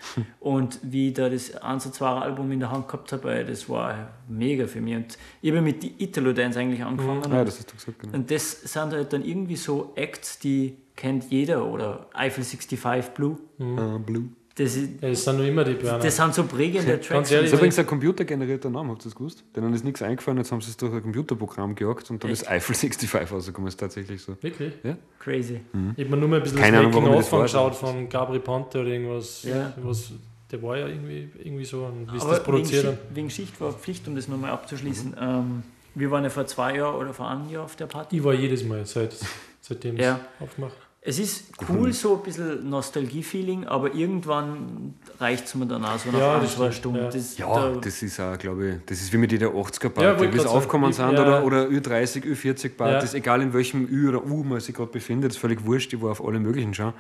und wie ich da das 1 und 2 Album in der Hand gehabt habe, das war mega für mich. Und ich habe mit die Italo Dance eigentlich angefangen. Ja, und, das hast du gesagt, genau. und das sind halt dann irgendwie so Acts, die kennt jeder oder Eiffel 65 Blue. Ah, Blue. Das, ist, Ja, das sind nur immer die Berner. das sind so prägende Tracks. Ganz Das ehrlich, ist übrigens ein computergenerierter Name, habt ihr das gewusst? Denen ist nichts eingefallen, jetzt haben sie es durch ein Computerprogramm gejagt und dann Echt? ist Eiffel 65 rausgekommen, ist tatsächlich so. Wirklich? Crazy. Ich habe mir nur mal ein bisschen Keine das Ahnung, warum Making ich das of weiß, angeschaut von Gabri Ponte oder irgendwas. Ja. Was, der war ja irgendwie, irgendwie so, und wie Aber das produziert wegen, wegen Schicht war Pflicht, um das nochmal abzuschließen. Ähm, wir waren ja vor zwei Jahren oder vor einem Jahr auf der Party. Ich war jedes Mal, seit, seitdem Ja. es aufmacht. Es ist cool, so ein bisschen Nostalgie-Feeling, aber irgendwann reicht es mir dann auch so nach Ja, ein, das zwei Stunden. ja. Das, Ja, da, das ist auch, glaube ich, das ist wie mit jeder 80er-Party, Ja, wie es aufgekommen ich- sind ja. oder, oder Ü30, Ü40-Partys, Ja. egal in welchem Ü oder U man sich gerade befindet, ist völlig wurscht, ich war auf alle möglichen schon. Äh,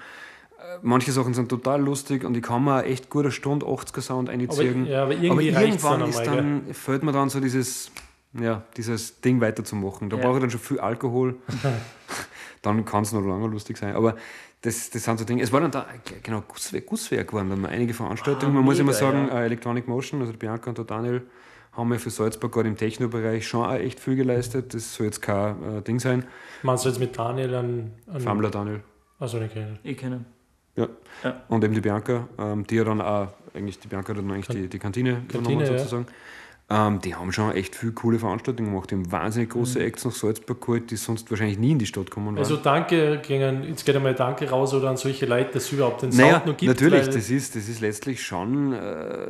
Manche Sachen sind total lustig und ich kann mir echt gut eine Stunde 80er-Sound Aber, einziehen. ja, aber Aber irgendwann dann ist einmal. gell? dann, fällt mir dann so dieses, ja, dieses Ding weiterzumachen. Da Ja. brauche ich dann schon viel Alkohol. dann kann es noch lange lustig sein. Aber das, das sind so Dinge. Es war dann da, genau, Gusswerk, Gusswerk waren dann einige Veranstaltungen. Ah, Man muss mega, immer sagen, ja. äh, Electronic Motion, also die Bianca und der Daniel, haben wir für Salzburg gerade im Techno-Bereich schon auch echt viel geleistet. Das soll jetzt kein äh, Ding sein. Meinst du jetzt mit Daniel an. an Famler Daniel. Achso, den kenn ich. ich kenne. Ja. Ja. Und eben die Bianca, ähm, die ja dann auch, eigentlich die Bianca hat dann eigentlich die, die Kantine, Kantine, übernommen ja. sozusagen. Ähm, die haben schon echt viele coole Veranstaltungen gemacht. Die haben wahnsinnig große Mhm. Acts nach Salzburg geholt, die sonst wahrscheinlich nie in die Stadt kommen. Also danke, gingen, jetzt geht einmal Danke raus oder an solche Leute, dass es überhaupt den naja, Sound noch gibt. natürlich, das ist, das ist letztlich schon äh,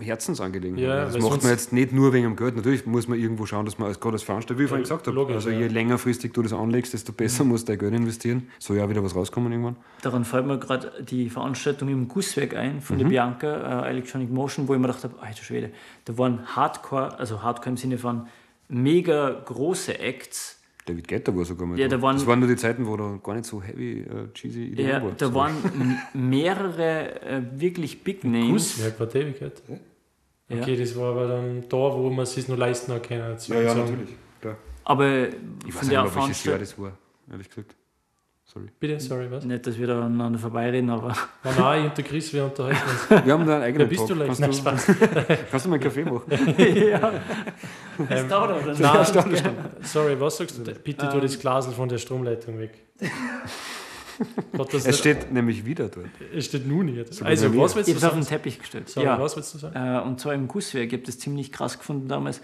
Herzensangelegenheit. Ja, das weil macht man jetzt nicht nur wegen dem Geld. Natürlich muss man irgendwo schauen, dass man als, gerade als Veranstalter, wie ich vorhin Ja, gesagt habe, logisch, also ja. je längerfristig du das anlegst, desto besser musst du dein Geld investieren. Soll ja auch wieder was rauskommen irgendwann. Daran fällt mir gerade die Veranstaltung im Gusswerk ein von Mhm. der Bianca, äh, Electronic Motion, wo ich mir gedacht habe, alter Schwede, da waren Hardcore, also Hardcore im Sinne von mega große Acts, David Guetta war sogar mal Ja, da. da waren- das waren nur die Zeiten, wo da gar nicht so heavy, äh, cheesy EDM Ja, war. da So. waren mehrere äh, wirklich Big Names. Kusswerk war David Guetta. Ja. Okay, das war aber dann da, wo man es sich noch leisten hat können. Ja, ja, natürlich. Klar. Aber Ich weiß von nicht der mehr, welches Jahr das war, ehrlich gesagt. Sorry. Bitte, sorry, was? Nicht, dass wir da aneinander vorbeireden, aber. Nein, nein, ich und der Chris, wir unterhalten uns. Wir haben da einen eigenen Wer bist du Talk. leicht? Kannst, Nein, du, kannst du mal einen Kaffee machen? ja. Das dauert aber dann. Nein, sorry, was sagst du? Bitte tu das Glasel von der Stromleitung weg. Gott, das Es steht nämlich wieder dort. es steht nun nicht. bei Also, was willst Ich du habe es auf den sagen? Teppich gestellt. Sorry, ja. was willst du sagen? Äh, und zwar im Gusswerk. Ich habe das ziemlich krass gefunden damals.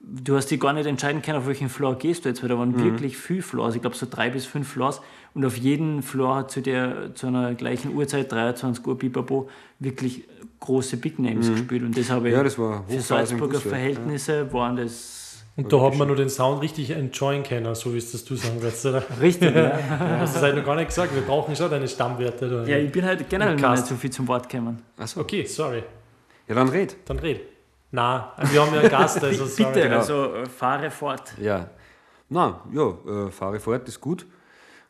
Du hast dich gar nicht entscheiden können, auf welchen Floor gehst du jetzt, weil da waren wirklich viele Floors. Ich glaube, so drei bis fünf Floors. Und auf jeden Floor hat zu, der, zu einer gleichen Uhrzeit, 23 Uhr, Bibabo, wirklich große Big Names gespielt. Und das habe ich Ja, das war für Salzburger Verhältnisse waren das Und da hat man nur den Sound richtig enjoyen können, so wie es das du sagen willst, oder? richtig. ja. Du hast das halt noch gar nicht gesagt. Wir brauchen schon deine Stammwerte. Da. ja, ich bin halt generell noch nicht so viel zum Wort gekommen. Achso. Okay, sorry. Ja, dann red. Dann red. Na, wir haben ja einen Gast, also sorry. Bitte, genau. also äh, fahre fort. Ja. Na, ja, äh, fahre fort, ist gut.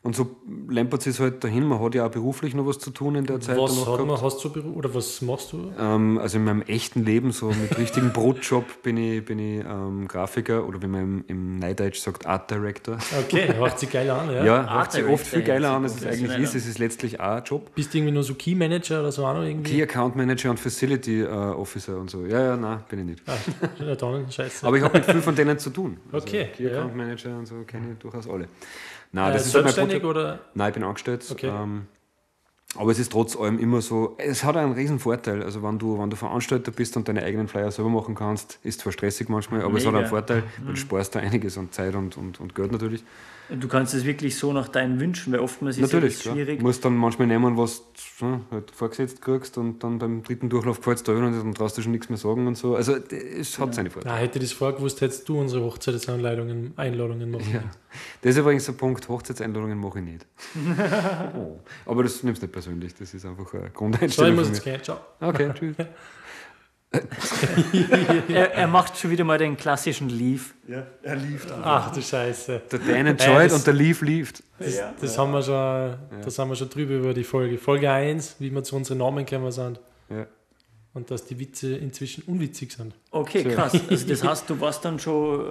Und so lämpert es halt dahin. Man hat ja auch beruflich noch was zu tun in der Zeit. Was danach hat man, hast du Beruf, oder was machst du? Ähm, also in meinem echten Leben, so mit richtigen Brotjob, bin ich, bin ich ähm, Grafiker oder wie man im, im Neideutsch sagt, Art Director. Okay, macht sich geil an, ja. Ja, macht sich oft viel geiler ja, an, als es eigentlich ist. Es ist letztlich auch ein Job. Bist du irgendwie nur so Key Manager oder so auch noch irgendwie? Key Account Manager und Facility äh, Officer und so. Ja, ja, nein, bin ich nicht. Ah, ja, dann, scheiße. Aber ich habe mit viel von denen zu tun. Also Okay, Key ja. Account Manager und so kenne ich durchaus alle. Nein, äh, das ist halt selbstständig Brotjob. oder? Nein, ich bin angestellt. Okay. Ähm, aber es ist trotz allem immer so, es hat einen riesen Vorteil. Also wenn du, wenn du Veranstalter bist und deine eigenen Flyer selber machen kannst, ist zwar stressig manchmal, aber es hat Mega. einen Vorteil, weil du sparst da einiges an Zeit und, und, und Geld natürlich. Du kannst es wirklich so nach deinen Wünschen, weil oftmals ist natürlich, ja schwierig. Du musst dann manchmal nehmen, was du halt vorgesetzt kriegst und dann beim dritten Durchlauf gefällt es dir und dann traust du schon nichts mehr sagen und so. Also es hat seine Vorteile. Na, hätte ich das vorgewusst, hättest du unsere Hochzeitsanleitungen, Einladungen machen Ja. können. Das ist übrigens ein Punkt, Hochzeitseinladungen mache ich nicht. oh. Aber das nimmst du nicht persönlich, das ist einfach eine So, ich Grundeinstellung. muss jetzt gehen. Ciao. Okay, tschüss. Er, er macht schon wieder mal den klassischen Leave. Ja, er lief da. Ach du Scheiße. Der Dan enjoyed das- und der Leaf lieft. Das, das haben wir schon, das haben wir schon drüber über die Folge. Folge 1, wie wir zu unseren Namen gekommen sind. Ja. Und dass die Witze inzwischen unwitzig sind. Okay, krass. Also das heißt, du warst dann schon,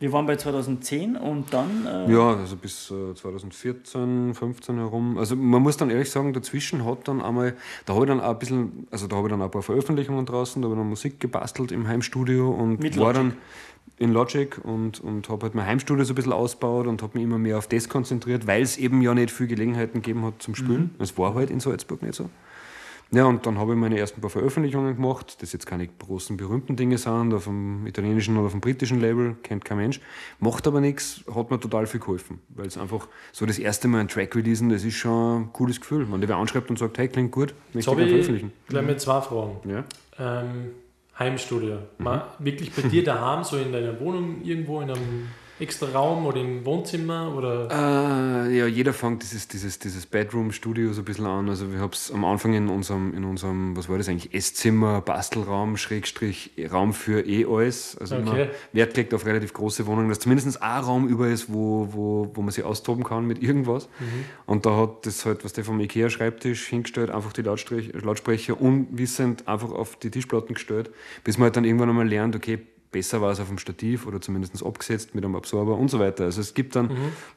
wir waren bei 2010 und dann, äh, Ja, also bis äh, 2014, 15 herum. Also man muss dann ehrlich sagen, dazwischen hat dann einmal, da habe ich dann auch ein bisschen, also da habe ich dann auch ein paar Veröffentlichungen draußen, da habe ich dann Musik gebastelt im Heimstudio und Mit war Logic? dann in Logic und, und habe halt mein Heimstudio so ein bisschen ausgebaut und habe mich immer mehr auf das konzentriert, weil es eben ja nicht viel Gelegenheiten gegeben hat zum Spielen. Es war halt in Salzburg nicht so. Ja, und dann habe ich meine ersten paar Veröffentlichungen gemacht, das jetzt keine großen, berühmten Dinge sind, auf dem italienischen oder auf dem britischen Label, kennt kein Mensch, macht aber nichts, hat mir total viel geholfen, weil es einfach so das erste Mal ein Track releasen, das ist schon ein cooles Gefühl. Wenn der wer anschreibt und sagt, hey, klingt gut, möchte ich gerne ich veröffentlichen. gleich mit zwei Fragen. Ja. Ähm, Heimstudio. Mhm. Mal wirklich bei dir daheim, so in deiner Wohnung irgendwo in einem extra Raum oder im Wohnzimmer oder Äh, ja, jeder fängt dieses, dieses, dieses Bedroom-Studio so ein bisschen an. Also wir haben es am Anfang in unserem, in unserem, was war das eigentlich, Esszimmer, Bastelraum, Schrägstrich, Raum für eh alles. Also immer Okay. Wert gelegt auf relativ große Wohnungen, dass zumindest ein Raum über ist, wo, wo, wo man sich austoben kann mit irgendwas. Und da hat das halt, was der vom Ikea-Schreibtisch hingestellt, einfach die Lautsprech- Lautsprecher unwissend einfach auf die Tischplatten gestellt, bis man halt dann irgendwann einmal lernt, okay, besser war es auf dem Stativ oder zumindest abgesetzt mit einem Absorber und so weiter. Also es gibt dann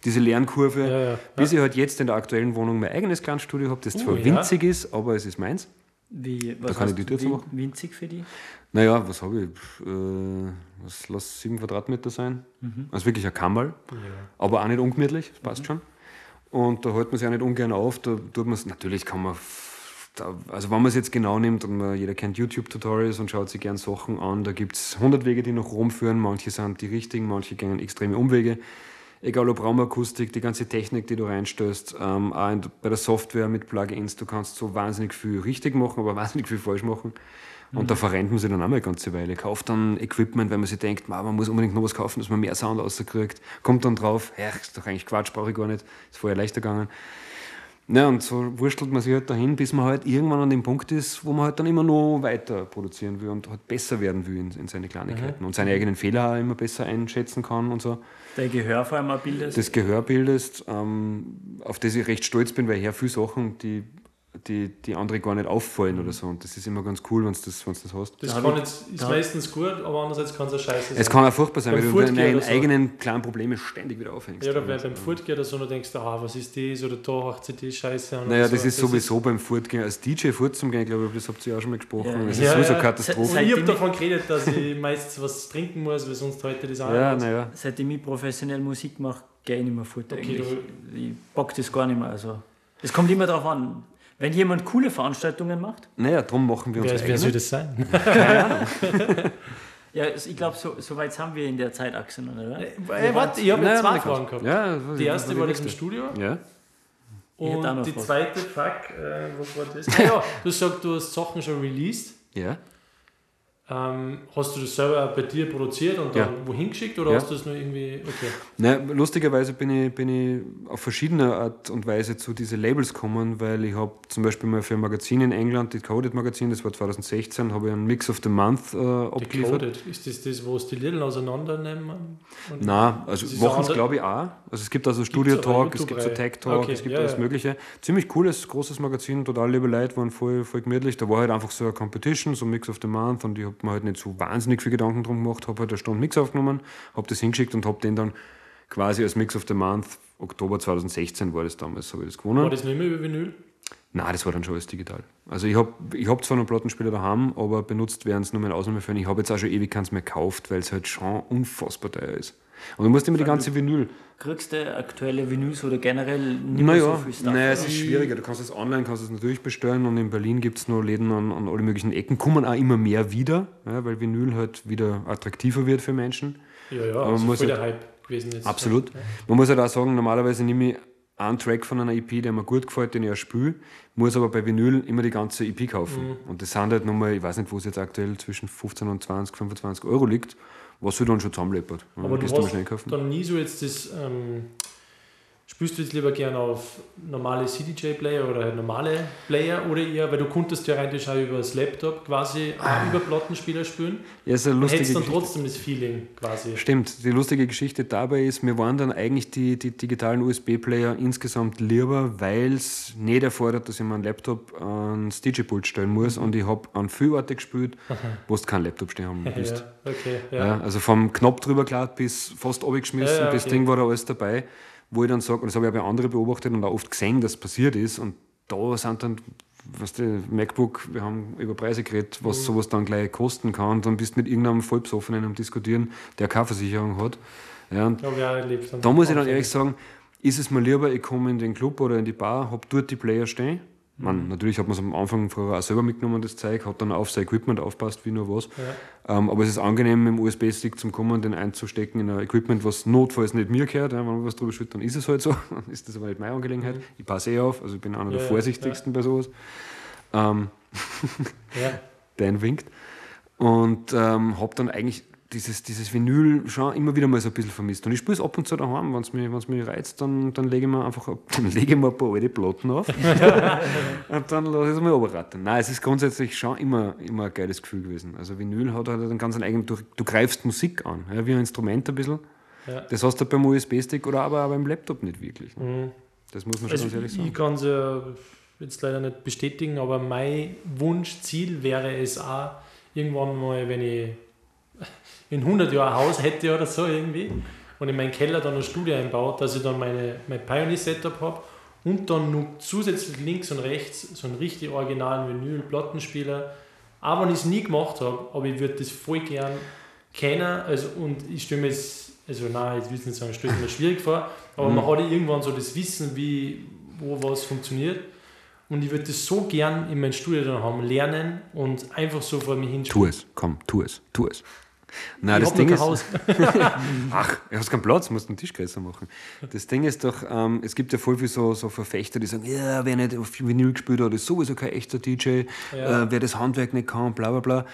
diese Lernkurve, Ja, ja. bis ich halt jetzt in der aktuellen Wohnung mein eigenes kleines Studio habe, das zwar ja. winzig ist, aber es ist meins. wie, was kann ich die Tür win- winzig für die? Naja, was habe ich? Äh, was lass sieben Quadratmeter sein. Also wirklich ein Kammerl, aber auch nicht ungemütlich, das passt schon. Und da hält man sich auch nicht ungern auf. Da tut man es, natürlich kann man, da, also wenn man es jetzt genau nimmt und man, jeder kennt YouTube-Tutorials und schaut sich gern Sachen an, da gibt es 100 Wege, die nach Rom führen. Manche sind die richtigen, manche gehen extreme Umwege. Egal ob Raumakustik, die ganze Technik, die du reinstößt, ähm, auch in, bei der Software mit Plugins, du kannst so wahnsinnig viel richtig machen, aber wahnsinnig viel falsch machen. Und da verrennt man sich dann auch mal eine ganze Weile. Kauft dann Equipment, weil man sich denkt, "Ma, man muss unbedingt noch was kaufen, dass man mehr Sound rauskriegt. Kommt dann drauf, ja, ist doch eigentlich Quatsch, brauche ich gar nicht. Ist vorher leichter gegangen. Ja, und so wurstelt man sich halt dahin, bis man halt irgendwann an dem Punkt ist, wo man halt dann immer noch weiter produzieren will und halt besser werden will in, in seine Kleinigkeiten und seine eigenen Fehler auch immer besser einschätzen kann und so. Dein Gehör vor allem auch bildest. Das Gehör bildest, ähm, auf das ich recht stolz bin, weil ich her viele Sachen, die, die, die andere gar nicht auffallen oder so. Und das ist immer ganz cool, wenn du das, wenn's das hast. Das kann jetzt, ist da- meistens gut, aber andererseits kann es auch scheiße sein. Es kann auch furchtbar sein, Beim weil du Furtgehen deine so. eigenen kleinen Probleme ständig wieder aufhängst. ja, oder bei, beim Furtgehen oder so, und du denkst, ah, was ist das, oder da macht sie die Scheiße an. Naja, das so. ist sowieso beim Furtgehen. Als DJ Furt zum Gehen, glaube ich, das habt ihr ja auch schon mal gesprochen. Ja. Das Ja, ist sowieso ja. Katastrophe. Und ich habe davon geredet, dass ich meistens was trinken muss, weil sonst heute das auch Ja, nicht. naja. Seitdem ich professionell Musik mache, gehe ich nicht mehr fort. Okay, eigentlich. ich bock das gar nicht mehr. Also, es kommt immer darauf an. Wenn jemand coole Veranstaltungen macht, Naja, darum machen wir Wer, unsere wer soll das sein? ja, also ich glaube, so, so weit haben wir in der Zeitachse noch, oder? Äh, warte, ich habe jetzt zwei Fragen gehabt. Ja, Die erste war das im Studio Ja. Und die Fragen. zweite, fuck, äh, was war das? Ah, ja, du sagst, du hast Sachen schon released. Ja. Ähm, hast du das selber auch bei dir produziert und dann Ja. wohin geschickt oder Ja. hast du das nur irgendwie. Okay. Na, lustigerweise bin ich, bin ich auf verschiedene Art und Weise zu diesen Labels gekommen, weil ich habe zum Beispiel mal für ein Magazin in England, Decoded Magazin, das war 2016, habe ich einen Mix of the Month äh, abgeliefert. Decoded. Ist das das, wo es die Lidl auseinandernehmen? Und Nein, also machen es glaube ich auch. Also es gibt also Studio Talk, es gibt so. Tech Talk, Okay, es gibt ja, alles. Mögliche. Ziemlich cooles, großes Magazin, total liebe Leute, waren voll, voll gemütlich. Da war halt einfach so eine Competition, so Mix of the Month und ich habe mir halt nicht so wahnsinnig viel Gedanken drum gemacht, habe halt eine Stunde Mix aufgenommen, habe das hingeschickt und habe den dann quasi als Mix of the Month, Oktober 2016 war das damals, habe ich das gewonnen. war das nicht mehr über Vinyl? Nein, das war dann schon alles digital. Also ich habe ich hab zwar noch Plattenspieler daheim, aber benutzt werden es nur in Ausnahmefällen. Ich habe jetzt auch schon ewig keins mehr gekauft, weil es halt schon unfassbar teuer ist. Und du musst immer die ganze Vinyl. Kriegst du aktuelle Vinyls oder generell nicht mehr so Naja, viel Stuff? naja, es ist schwieriger. Du kannst es online kannst es natürlich bestellen und in Berlin gibt es noch Läden an, an alle möglichen Ecken. Kommen auch immer mehr wieder, ja, weil Vinyl halt wieder attraktiver wird für Menschen. Ja, ja, man also voll halt- der Hype gewesen jetzt. Absolut. Man muss halt auch sagen, normalerweise nehme ich einen Track von einer EP, der mir gut gefällt, den ich auch spiele, muss aber bei Vinyl immer die ganze EP kaufen. Mhm. Und das sind halt nochmal, ich weiß nicht, wo es jetzt aktuell zwischen 15 und 20, 25 Euro liegt, was du dann schon zusammenleppert. Aber du hast dann nie so jetzt das. Ähm, spielst du jetzt lieber gerne auf normale CDJ-Player oder halt normale Player oder eher, weil du konntest ja rein auch über das Laptop quasi auch über Plattenspieler spielen. Ja, ist eine lustige hättest dann Geschichte. trotzdem das Feeling quasi. Stimmt, die lustige Geschichte dabei ist, mir waren dann eigentlich die, die digitalen USB-Player insgesamt lieber, weil es nicht erfordert, dass ich meinen Laptop ans DJ-Pult stellen muss und ich habe an viele Orte gespielt, wo du keinen Laptop stehen haben willst. Ja, okay, ja. Ja. also vom Knopf drüber klar bis fast abgeschmissen, Ja, ja, das okay. Ding war da alles dabei, wo ich dann sage, und das habe ich auch bei anderen beobachtet und auch oft gesehen, dass passiert ist und da sind dann, weißt du, MacBook, wir haben über Preise geredet, was Mhm. sowas dann gleich kosten kann und dann bist du mit irgendeinem Vollbesoffenen am Diskutieren, der keine Versicherung hat. Ja, und auch erlebt. da muss ich dann ehrlich sagen, ist es mir lieber, ich komme in den Club oder in die Bar, habe dort die Player stehen. Man, natürlich hat man es am Anfang früher auch selber mitgenommen, das Zeug, hat dann auf sein Equipment aufpasst, wie nur was. Ähm, aber es ist angenehm, mit dem USB-Stick zum Kommen, den einzustecken in ein Equipment, was notfalls nicht mir gehört. Ja, wenn man was drüber schüttet, dann ist es halt so. Dann ist das aber nicht meine Angelegenheit. Ich passe eh auf, also ich bin einer Ja, der ja, vorsichtigsten bei sowas. Ähm, Ja. Dan winkt. Und ähm, habe dann eigentlich dieses, dieses Vinyl schon immer wieder mal so ein bisschen vermisst. Und ich spiele es ab und zu daheim, wenn es mich, wenn's mich reizt, dann, dann lege ich mir einfach dann lege ich mir ein paar alte Platten auf und dann lasse ich es mal runterrattern. Nein, es ist grundsätzlich schon immer, immer ein geiles Gefühl gewesen. Also Vinyl hat halt einen ganz eigenen, du, du greifst Musik an, ja, wie ein Instrument ein bisschen. Ja. Das hast du beim USB-Stick oder aber auch beim Laptop nicht wirklich. Ne? Mhm. Das muss man schon Also ganz ehrlich sagen. ich kann es ja jetzt leider nicht bestätigen, aber mein Wunschziel wäre es auch, irgendwann mal, wenn ich in 100 Jahren ein Haus hätte oder so irgendwie und in meinen Keller dann ein Studio einbaut, dass ich dann meine, mein Pioneer-Setup habe und dann noch zusätzlich links und rechts so einen richtig originalen Vinyl-Plattenspieler. Auch wenn ich es nie gemacht habe, aber ich würde das voll gern kennen also, und ich stelle mir jetzt, also nein, nicht sagen, ich stelle mir schwierig vor, aber man hat ja irgendwann so das Wissen, wie, wo was funktioniert. Und ich würde das so gern in mein Studio dann haben, lernen und einfach so vor mir Tu hinstellen. es, komm, tu es, tu es. Nein, Ich das Ding ist. Ach, du hast keinen Platz, musst den Tisch größer machen. Das Ding ist doch, ähm, es gibt ja voll viele so, so Verfechter, die sagen, ja, wer nicht auf Vinyl gespielt hat, ist sowieso kein echter DJ, Ja. äh, wer das Handwerk nicht kann, bla bla bla.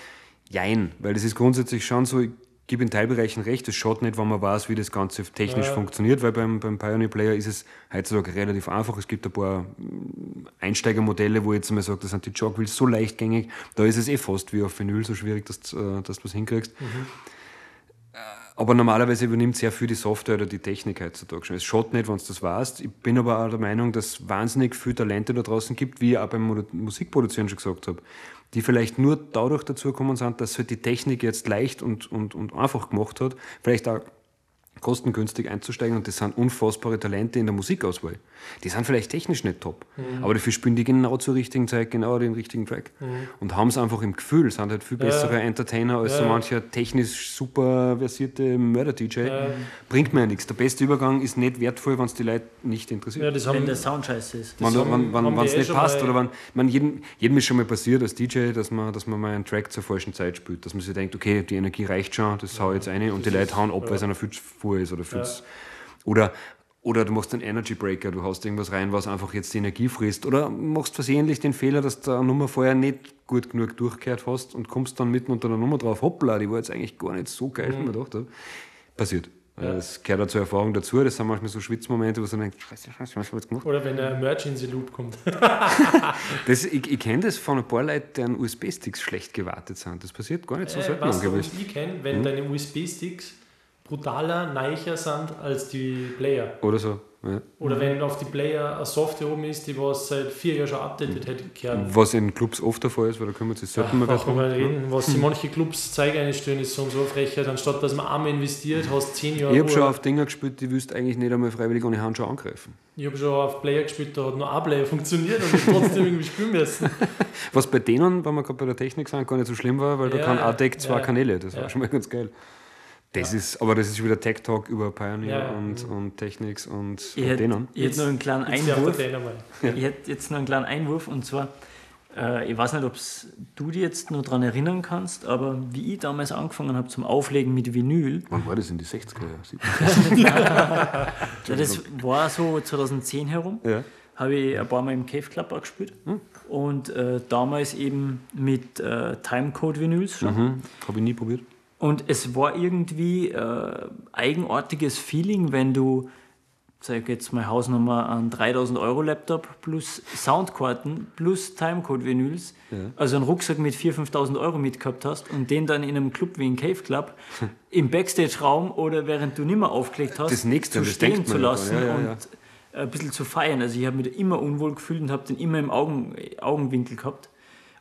Jein, weil das ist grundsätzlich schon so, ich gebe in Teilbereichen recht, es schaut nicht, wenn man weiß, wie das Ganze technisch Ja. funktioniert, weil beim, beim Pioneer Player ist es heutzutage relativ einfach. Es gibt ein paar mm, Einsteigermodelle, wo ich jetzt mal sage, das sind die Jogwheels so leichtgängig, da ist es eh fast wie auf Vinyl so schwierig, dass, du, äh, dass du was hinkriegst. Äh, Aber normalerweise übernimmt sehr viel die Software oder die Technik heutzutage schon. Es schaut nicht, wenn du das weißt. Ich bin aber auch der Meinung, dass es wahnsinnig viele Talente da draußen gibt, wie ich auch beim Musikproduzieren schon gesagt habe, die vielleicht nur dadurch dazu gekommen sind, dass halt die Technik jetzt leicht und, und, und einfach gemacht hat, vielleicht auch kostengünstig einzusteigen und das sind unfassbare Talente in der Musikauswahl. Die sind vielleicht technisch nicht top, aber dafür spielen die genau zur richtigen Zeit genau den richtigen Track und haben es einfach im Gefühl, sind halt viel bessere Entertainer als so Ja. mancher technisch super versierte Mörder-DJ. Bringt mir ja nichts. Der beste Übergang ist nicht wertvoll, wenn es die Leute nicht interessiert. Ja, das Wenn haben, der Sound scheiße ist. Wenn wenn, wenn, wenn's eh nicht passt oder wenn man jedem, jedem ist schon mal passiert als DJ, dass man, dass man mal einen Track zur falschen Zeit spielt, dass man sich denkt, okay, die Energie reicht schon, das hau ich jetzt rein und die Leute hauen ab, weil es einer viel voll ist oder viel zu- oder oder du machst einen Energy Breaker, du haust irgendwas rein, was einfach jetzt die Energie frisst. Oder machst versehentlich den Fehler, dass du eine Nummer vorher nicht gut genug durchgehört hast und kommst dann mitten unter der Nummer drauf, hoppla, die war jetzt eigentlich gar nicht so geil, wie man gedacht habe. Passiert. Das gehört auch zur Erfahrung dazu. Das sind manchmal so Schwitzmomente, wo du denkst, scheiße, scheiße, was hab ich jetzt gemacht? oder wenn ein Emergency Loop kommt. Das, ich ich kenne das von ein paar Leuten, deren USB-Sticks schlecht gewartet sind. Das passiert gar nicht so Äh, selten, was glaube ich. kenne, wenn deine USB-Sticks brutaler, neicher sind als die Player. Oder so. Ja. Oder wenn auf die Player eine Software oben ist, die was seit vier Jahren schon updated hätte gehört. Was in Clubs oft der Fall ist, weil da selten mal Brauchen wir drum. mal reden. Was sich manche Clubs Zeige einstellen, ist so und so Frechheit. Anstatt dass man einmal investiert, hast zehn Jahre Ich habe schon auf Dinger gespielt, die willst eigentlich nicht einmal freiwillig ohne Handschuhe angreifen. Ich habe schon auf Player gespielt, da hat nur ein Player funktioniert und ich trotzdem irgendwie spielen müssen. Was bei denen, wenn wir gerade bei der Technik sind, gar nicht so schlimm war, weil da Ja, kann ADEC zwei ja. Kanäle. Das Ja. war schon mal ganz geil. Das ist, aber das ist wieder Tech Talk über Pioneer Ja. und, und Technics und, Ich und hätte, denen. ich hätte noch einen kleinen Jetzt Einwurf. Ich hätte jetzt noch einen kleinen Einwurf und zwar, äh, ich weiß nicht, ob du dich jetzt noch daran erinnern kannst, aber wie ich damals angefangen habe zum Auflegen mit Vinyl, Wann war das in die 60er Jahre? ja, das war so 2010 herum, Ja. habe ich ein paar Mal im Cave Club auch gespielt und äh, damals eben mit äh, Timecode Vinyls schon. Mhm. Habe ich nie probiert. Und es war irgendwie äh, eigenartiges Feeling, wenn du, sag ich jetzt mal Hausnummer, einen 3000 Euro Laptop plus Soundkarten plus Timecode-Vinyls, also einen Rucksack mit 4.000, 5.000 Euro mitgehabt hast und den dann in einem Club wie in Cave Club im Backstage-Raum oder während du nicht mehr aufgelegt hast, Das Nächste, zu das stehen zu ja lassen. Ja, ja, und ein bisschen zu feiern. Also ich habe mich da immer unwohl gefühlt und habe den immer im Augen, Augenwinkel gehabt.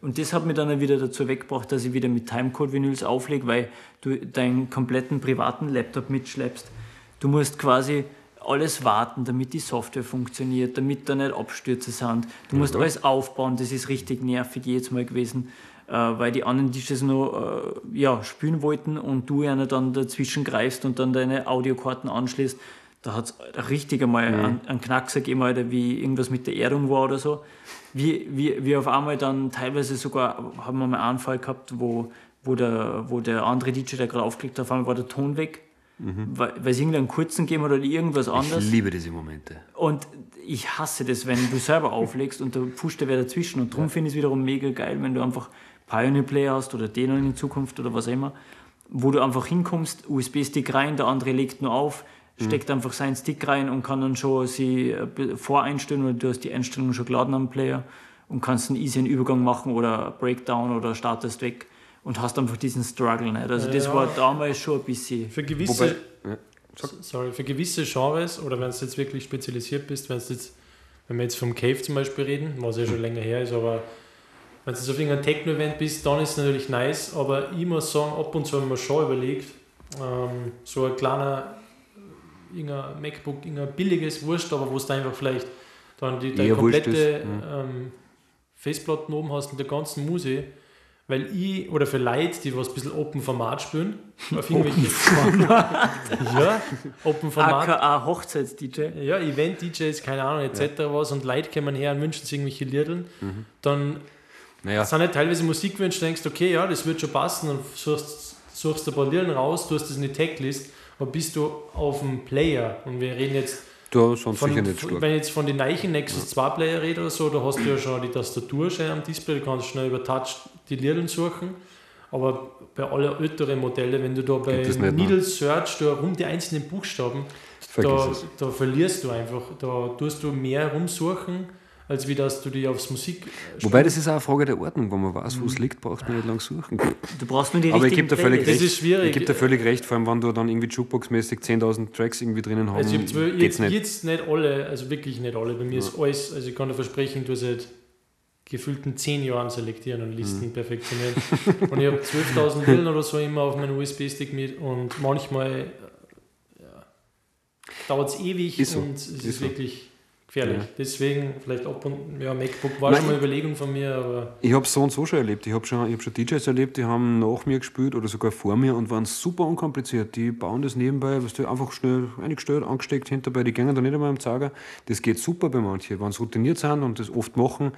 Und das hat mich dann wieder dazu weggebracht, dass ich wieder mit Timecode-Vinyls auflege, weil du deinen kompletten privaten Laptop mitschleppst. Du musst quasi alles warten, damit die Software funktioniert, damit da nicht Abstürze sind. Du musst alles aufbauen, das ist richtig nervig jedes Mal gewesen, äh, weil die anderen DJs noch äh, ja, spielen wollten und du einer dann dazwischen greifst und dann deine Audiokarten anschließt. Da hat es richtig einmal einen, einen Knackser gegeben, Alter, wie irgendwas mit der Erdung war oder so. Wie, wie, wie auf einmal dann teilweise sogar, haben wir mal einen Fall gehabt, wo, wo, der, wo der andere DJ, der gerade aufgelegt hat, auf einmal war der Ton weg, weil, weil es irgendeinen kurzen gegeben hat oder irgendwas anderes. Ich liebe diese Momente. Und ich hasse das, wenn du selber auflegst und da pusht der wer dazwischen. Und darum finde ich es wiederum mega geil, wenn du einfach Pioneer Player hast oder den in Zukunft oder was auch immer, wo du einfach hinkommst, USB-Stick rein, der andere legt nur auf, steckt einfach seinen Stick rein und kann dann schon sie äh, voreinstellen oder du hast die Einstellungen schon geladen am Player und kannst einen easy einen Übergang machen oder Breakdown oder startest weg und hast einfach diesen Struggle nicht. Also das Ja. war damals schon ein bisschen. Für gewisse, Wobei, ja. sorry, für gewisse Genres oder wenn du jetzt wirklich spezialisiert bist, wenn du jetzt, wenn wir jetzt vom Cave zum Beispiel reden, was ja schon länger her ist, aber wenn du jetzt auf irgendeinem Techno-Event bist, dann ist es natürlich nice, aber ich muss sagen, ab und zu habe ich mir schon überlegt, ähm, so ein kleiner irgendein MacBook, irgendein billiges Wurst, aber wo es da einfach vielleicht dann die, deine komplette ist, ähm, Festplatten oben hast und der ganzen Musik, weil ich, oder für Leute, die was ein bisschen Open Format spielen, auf irgendwelche ja, Open Format, AKA Hochzeits-DJ. ja, Event-DJs, keine Ahnung, etc. was und Leute kommen her und wünschen sich irgendwelche Liederl, dann Naja, sind halt teilweise Musikwünsche, denkst du, okay, ja, das wird schon passen und suchst, suchst ein paar Lieder raus, tust das in die Tacklist, aber bist du auf dem Player und wir reden jetzt du sonst von, sicher nicht stark. wenn ich jetzt von den neuen Nexus 2 Player rede oder so, da hast du ja schon die Tastatur schon am Display, du kannst schnell über Touch die Lieder suchen. Aber bei allen älteren Modellen, wenn du da bei ne? Needle Search da rum die einzelnen Buchstaben, da, da verlierst du einfach. Da tust du mehr rumsuchen, als wie dass du dich aufs Musik. Wobei das ist auch eine Frage der Ordnung. Wenn man weiß, wo es liegt, braucht man nicht lang suchen. Du brauchst nur die Aber ich richtigen gebe dir völlig Playlists. Das recht. ist schwierig. Ich gebe dir völlig recht, vor allem wenn du dann irgendwie Jukebox-mäßig 10.000 Tracks irgendwie drinnen haben, Also ich habe jetzt, nicht. jetzt nicht alle, also wirklich nicht alle. Bei mir ist alles, also ich kann dir versprechen, du seit gefühlten 10 Jahren selektieren und Mhm. Listen perfektionieren. und ich habe 12.000 Villen oder so immer auf meinem USB-Stick mit und manchmal äh, ja, dauert es ewig Ist so. und es ist, Ist so. wirklich gefährlich. Ja. Deswegen vielleicht ab und ja, MacBook war Nein, schon mal eine Überlegung von mir, aber Ich habe es so und so schon erlebt. Ich habe schon, ich hab schon DJs erlebt, die haben nach mir gespielt oder sogar vor mir und waren super unkompliziert. Die bauen das nebenbei, was du einfach schnell eingestellt, angesteckt hinterbei, die gehen da nicht einmal im Zeiger. Das geht super bei manchen. Wenn sie routiniert sind und das oft machen,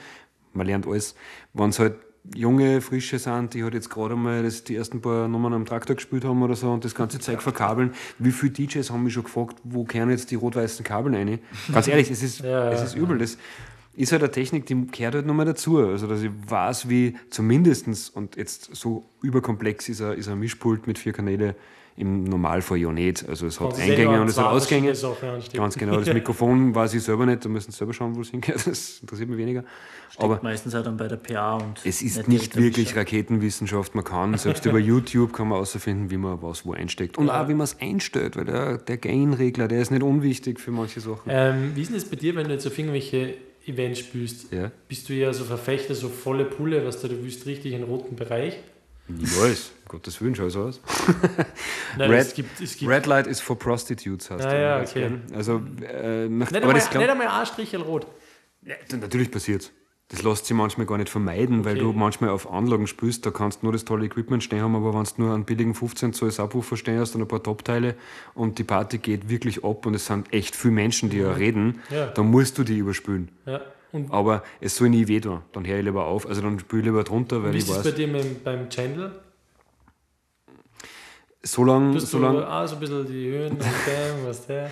man lernt alles. Wenn es halt junge, frische sind, die halt jetzt gerade mal das, die ersten paar Nummern am Traktor gespielt haben oder so und das ganze Zeug verkabeln. Wie viele DJs haben mich schon gefragt, wo kehren jetzt die rot-weißen Kabel rein? Ganz ehrlich, es ist, Ja, es ist übel. Das ist halt eine Technik, die gehört halt nochmal dazu. Also, dass ich weiß, wie zumindestens und jetzt so überkomplex ist ein, ist ein Mischpult mit vier Kanäle im Normalfall ja nicht. Also, es hat Eingänge und es hat Ausgänge. Ganz genau. Das Mikrofon weiß ich selber nicht, da müssen sie selber schauen, wo es hingeht. Das interessiert mich weniger. Aber meistens auch dann bei der PA und es ist nicht nicht wirklich. Raketenwissenschaft. Man kann, selbst über YouTube kann man herausfinden, wie man was wo einsteckt. Und Ja. auch, wie man es einstellt, weil der, der Gain-Regler, der ist nicht unwichtig für manche Sachen. ähm, wie ist denn das bei dir, wenn du jetzt auf irgendwelche Events spielst? Ja. Bist du eher so Verfechter, so volle Pulle, was du, du willst richtig einen roten Bereich? Niemals. Gottes Willen, schau so aus. Nein, Red- es gibt, es gibt Red Light is for prostitutes, heißt der ja, okay. Also, äh, nach, nicht, aber einmal, das glaub, nicht einmal ein Strichel rot. ja, natürlich passiert Das lässt sich manchmal gar nicht vermeiden, weil Okay. du manchmal auf Anlagen spielst, da kannst du nur das tolle Equipment stehen haben, aber wenn du nur einen billigen 15 Zoll Subwoofer stehen hast und ein paar Top-Teile und die Party geht wirklich ab und es sind echt viele Menschen, die ja reden, Ja. dann musst du die überspülen. Ja. Und Aber es soll nie weh tun. Dann höre ich lieber auf. Also dann spiele ich lieber drunter, weil wie ich ist es bei weiß, dir mit, beim Channel? so lange, so du lang, auch so ein bisschen die Höhen und Bam, was der?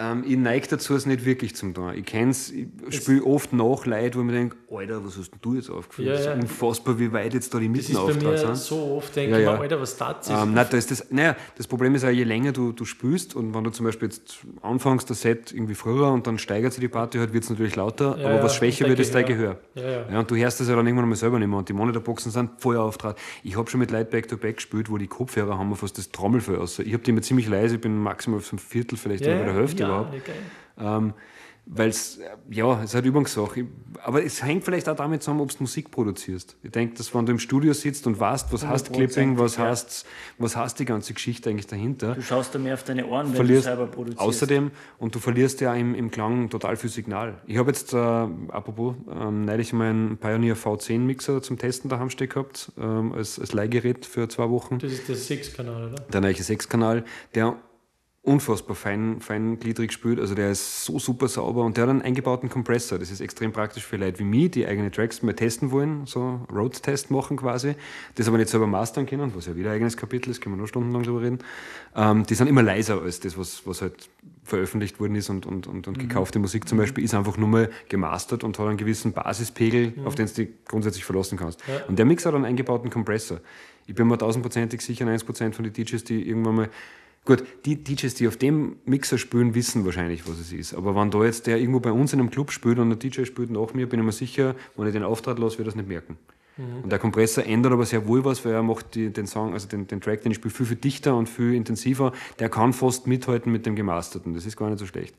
Ähm, ich neige dazu, es nicht wirklich zum tun. Ich kenne es, ich spiele oft nach Leid, wo ich mir denke, Alter, was hast denn du jetzt aufgeführt? Ja, Das ist ja. unfassbar, wie weit jetzt da die Das Mitten ist bei mir auftrat sind. so oft, denke Ja, ich mir, Alter, was das ist. Ähm, nein, da ist das, naja, das Problem ist auch, je länger du, du spielst und wenn du zum Beispiel jetzt anfängst, das Set irgendwie früher und dann steigert sich die Party halt, wird es natürlich lauter, aber was schwächer wird, ist dein Gehör. Ja, und du hörst das ja dann irgendwann mal selber nicht mehr und die Monitorboxen sind voll auftrat. Ich habe schon mit Leuten Back-to-Back gespielt, wo die Kopfhörer haben fast das Trommelfell aus. Ich habe die immer ziemlich leise, ich bin maximal auf so einem Viertel, vielleicht oder bei der Hälfte überhaupt. Geil. Ähm, weil es, ja, es halt Übungssache. Aber es hängt vielleicht auch damit zusammen, ob du Musik produzierst. Ich denke, dass wenn du im Studio sitzt und weißt, was heißt Clipping, was ja. heißt, was heißt die ganze Geschichte eigentlich dahinter, Du schaust da mehr auf deine Ohren, wenn du selber produzierst. außerdem und du verlierst ja im, im Klang total viel Signal. Ich habe jetzt, äh, apropos, ähm, neulich meinen Pioneer V10 Mixer zum Testen daheim stehen gehabt, ähm, als, als Leihgerät für zwei Wochen Das ist der Six-Kanal, oder? der neue Sechskanal, der unfassbar fein, feingliedrig spielt. Also der ist so super sauber und der hat einen eingebauten Kompressor. Das ist extrem praktisch für Leute wie mich, die eigene Tracks mal testen wollen, so Road-Test machen quasi, das aber nicht selber mastern können, was ja wieder ein eigenes Kapitel ist, können wir noch stundenlang drüber reden. Ähm, die sind immer leiser als das, was, was halt veröffentlicht worden ist und, und, und, und gekaufte Musik zum Beispiel ist einfach nur mal gemastert und hat einen gewissen Basispegel, auf den du dich grundsätzlich verlassen kannst. Ja. Und der Mix hat einen eingebauten Kompressor. Ich bin mir tausendprozentig sicher, 90% von den DJs, die irgendwann mal. Gut, die DJs, die auf dem Mixer spielen, wissen wahrscheinlich, was es ist. Aber wenn da jetzt der irgendwo bei uns in einem Club spielt und ein DJ spielt nach mir, bin ich mir sicher, wenn ich den Auftritt lasse, wird er das nicht merken. Und der Kompressor ändert aber sehr wohl was, weil er macht die, den Song, also den, den Track, den ich spiele, viel, viel dichter und viel intensiver. Der kann fast mithalten mit dem Gemasterten. Das ist gar nicht so schlecht.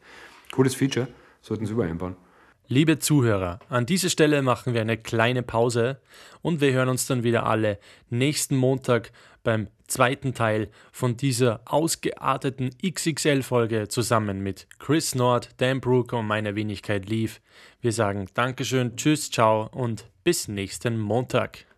Cooles Feature, sollten Sie überall einbauen. Liebe Zuhörer, an dieser Stelle machen wir eine kleine Pause und wir hören uns dann wieder alle nächsten Montag beim zweiten Teil von dieser ausgearteten XXL-Folge zusammen mit Chris Nord, Dan Brooker und meiner Wenigkeit Leaf. Wir sagen Dankeschön, Tschüss, Ciao und bis nächsten Montag.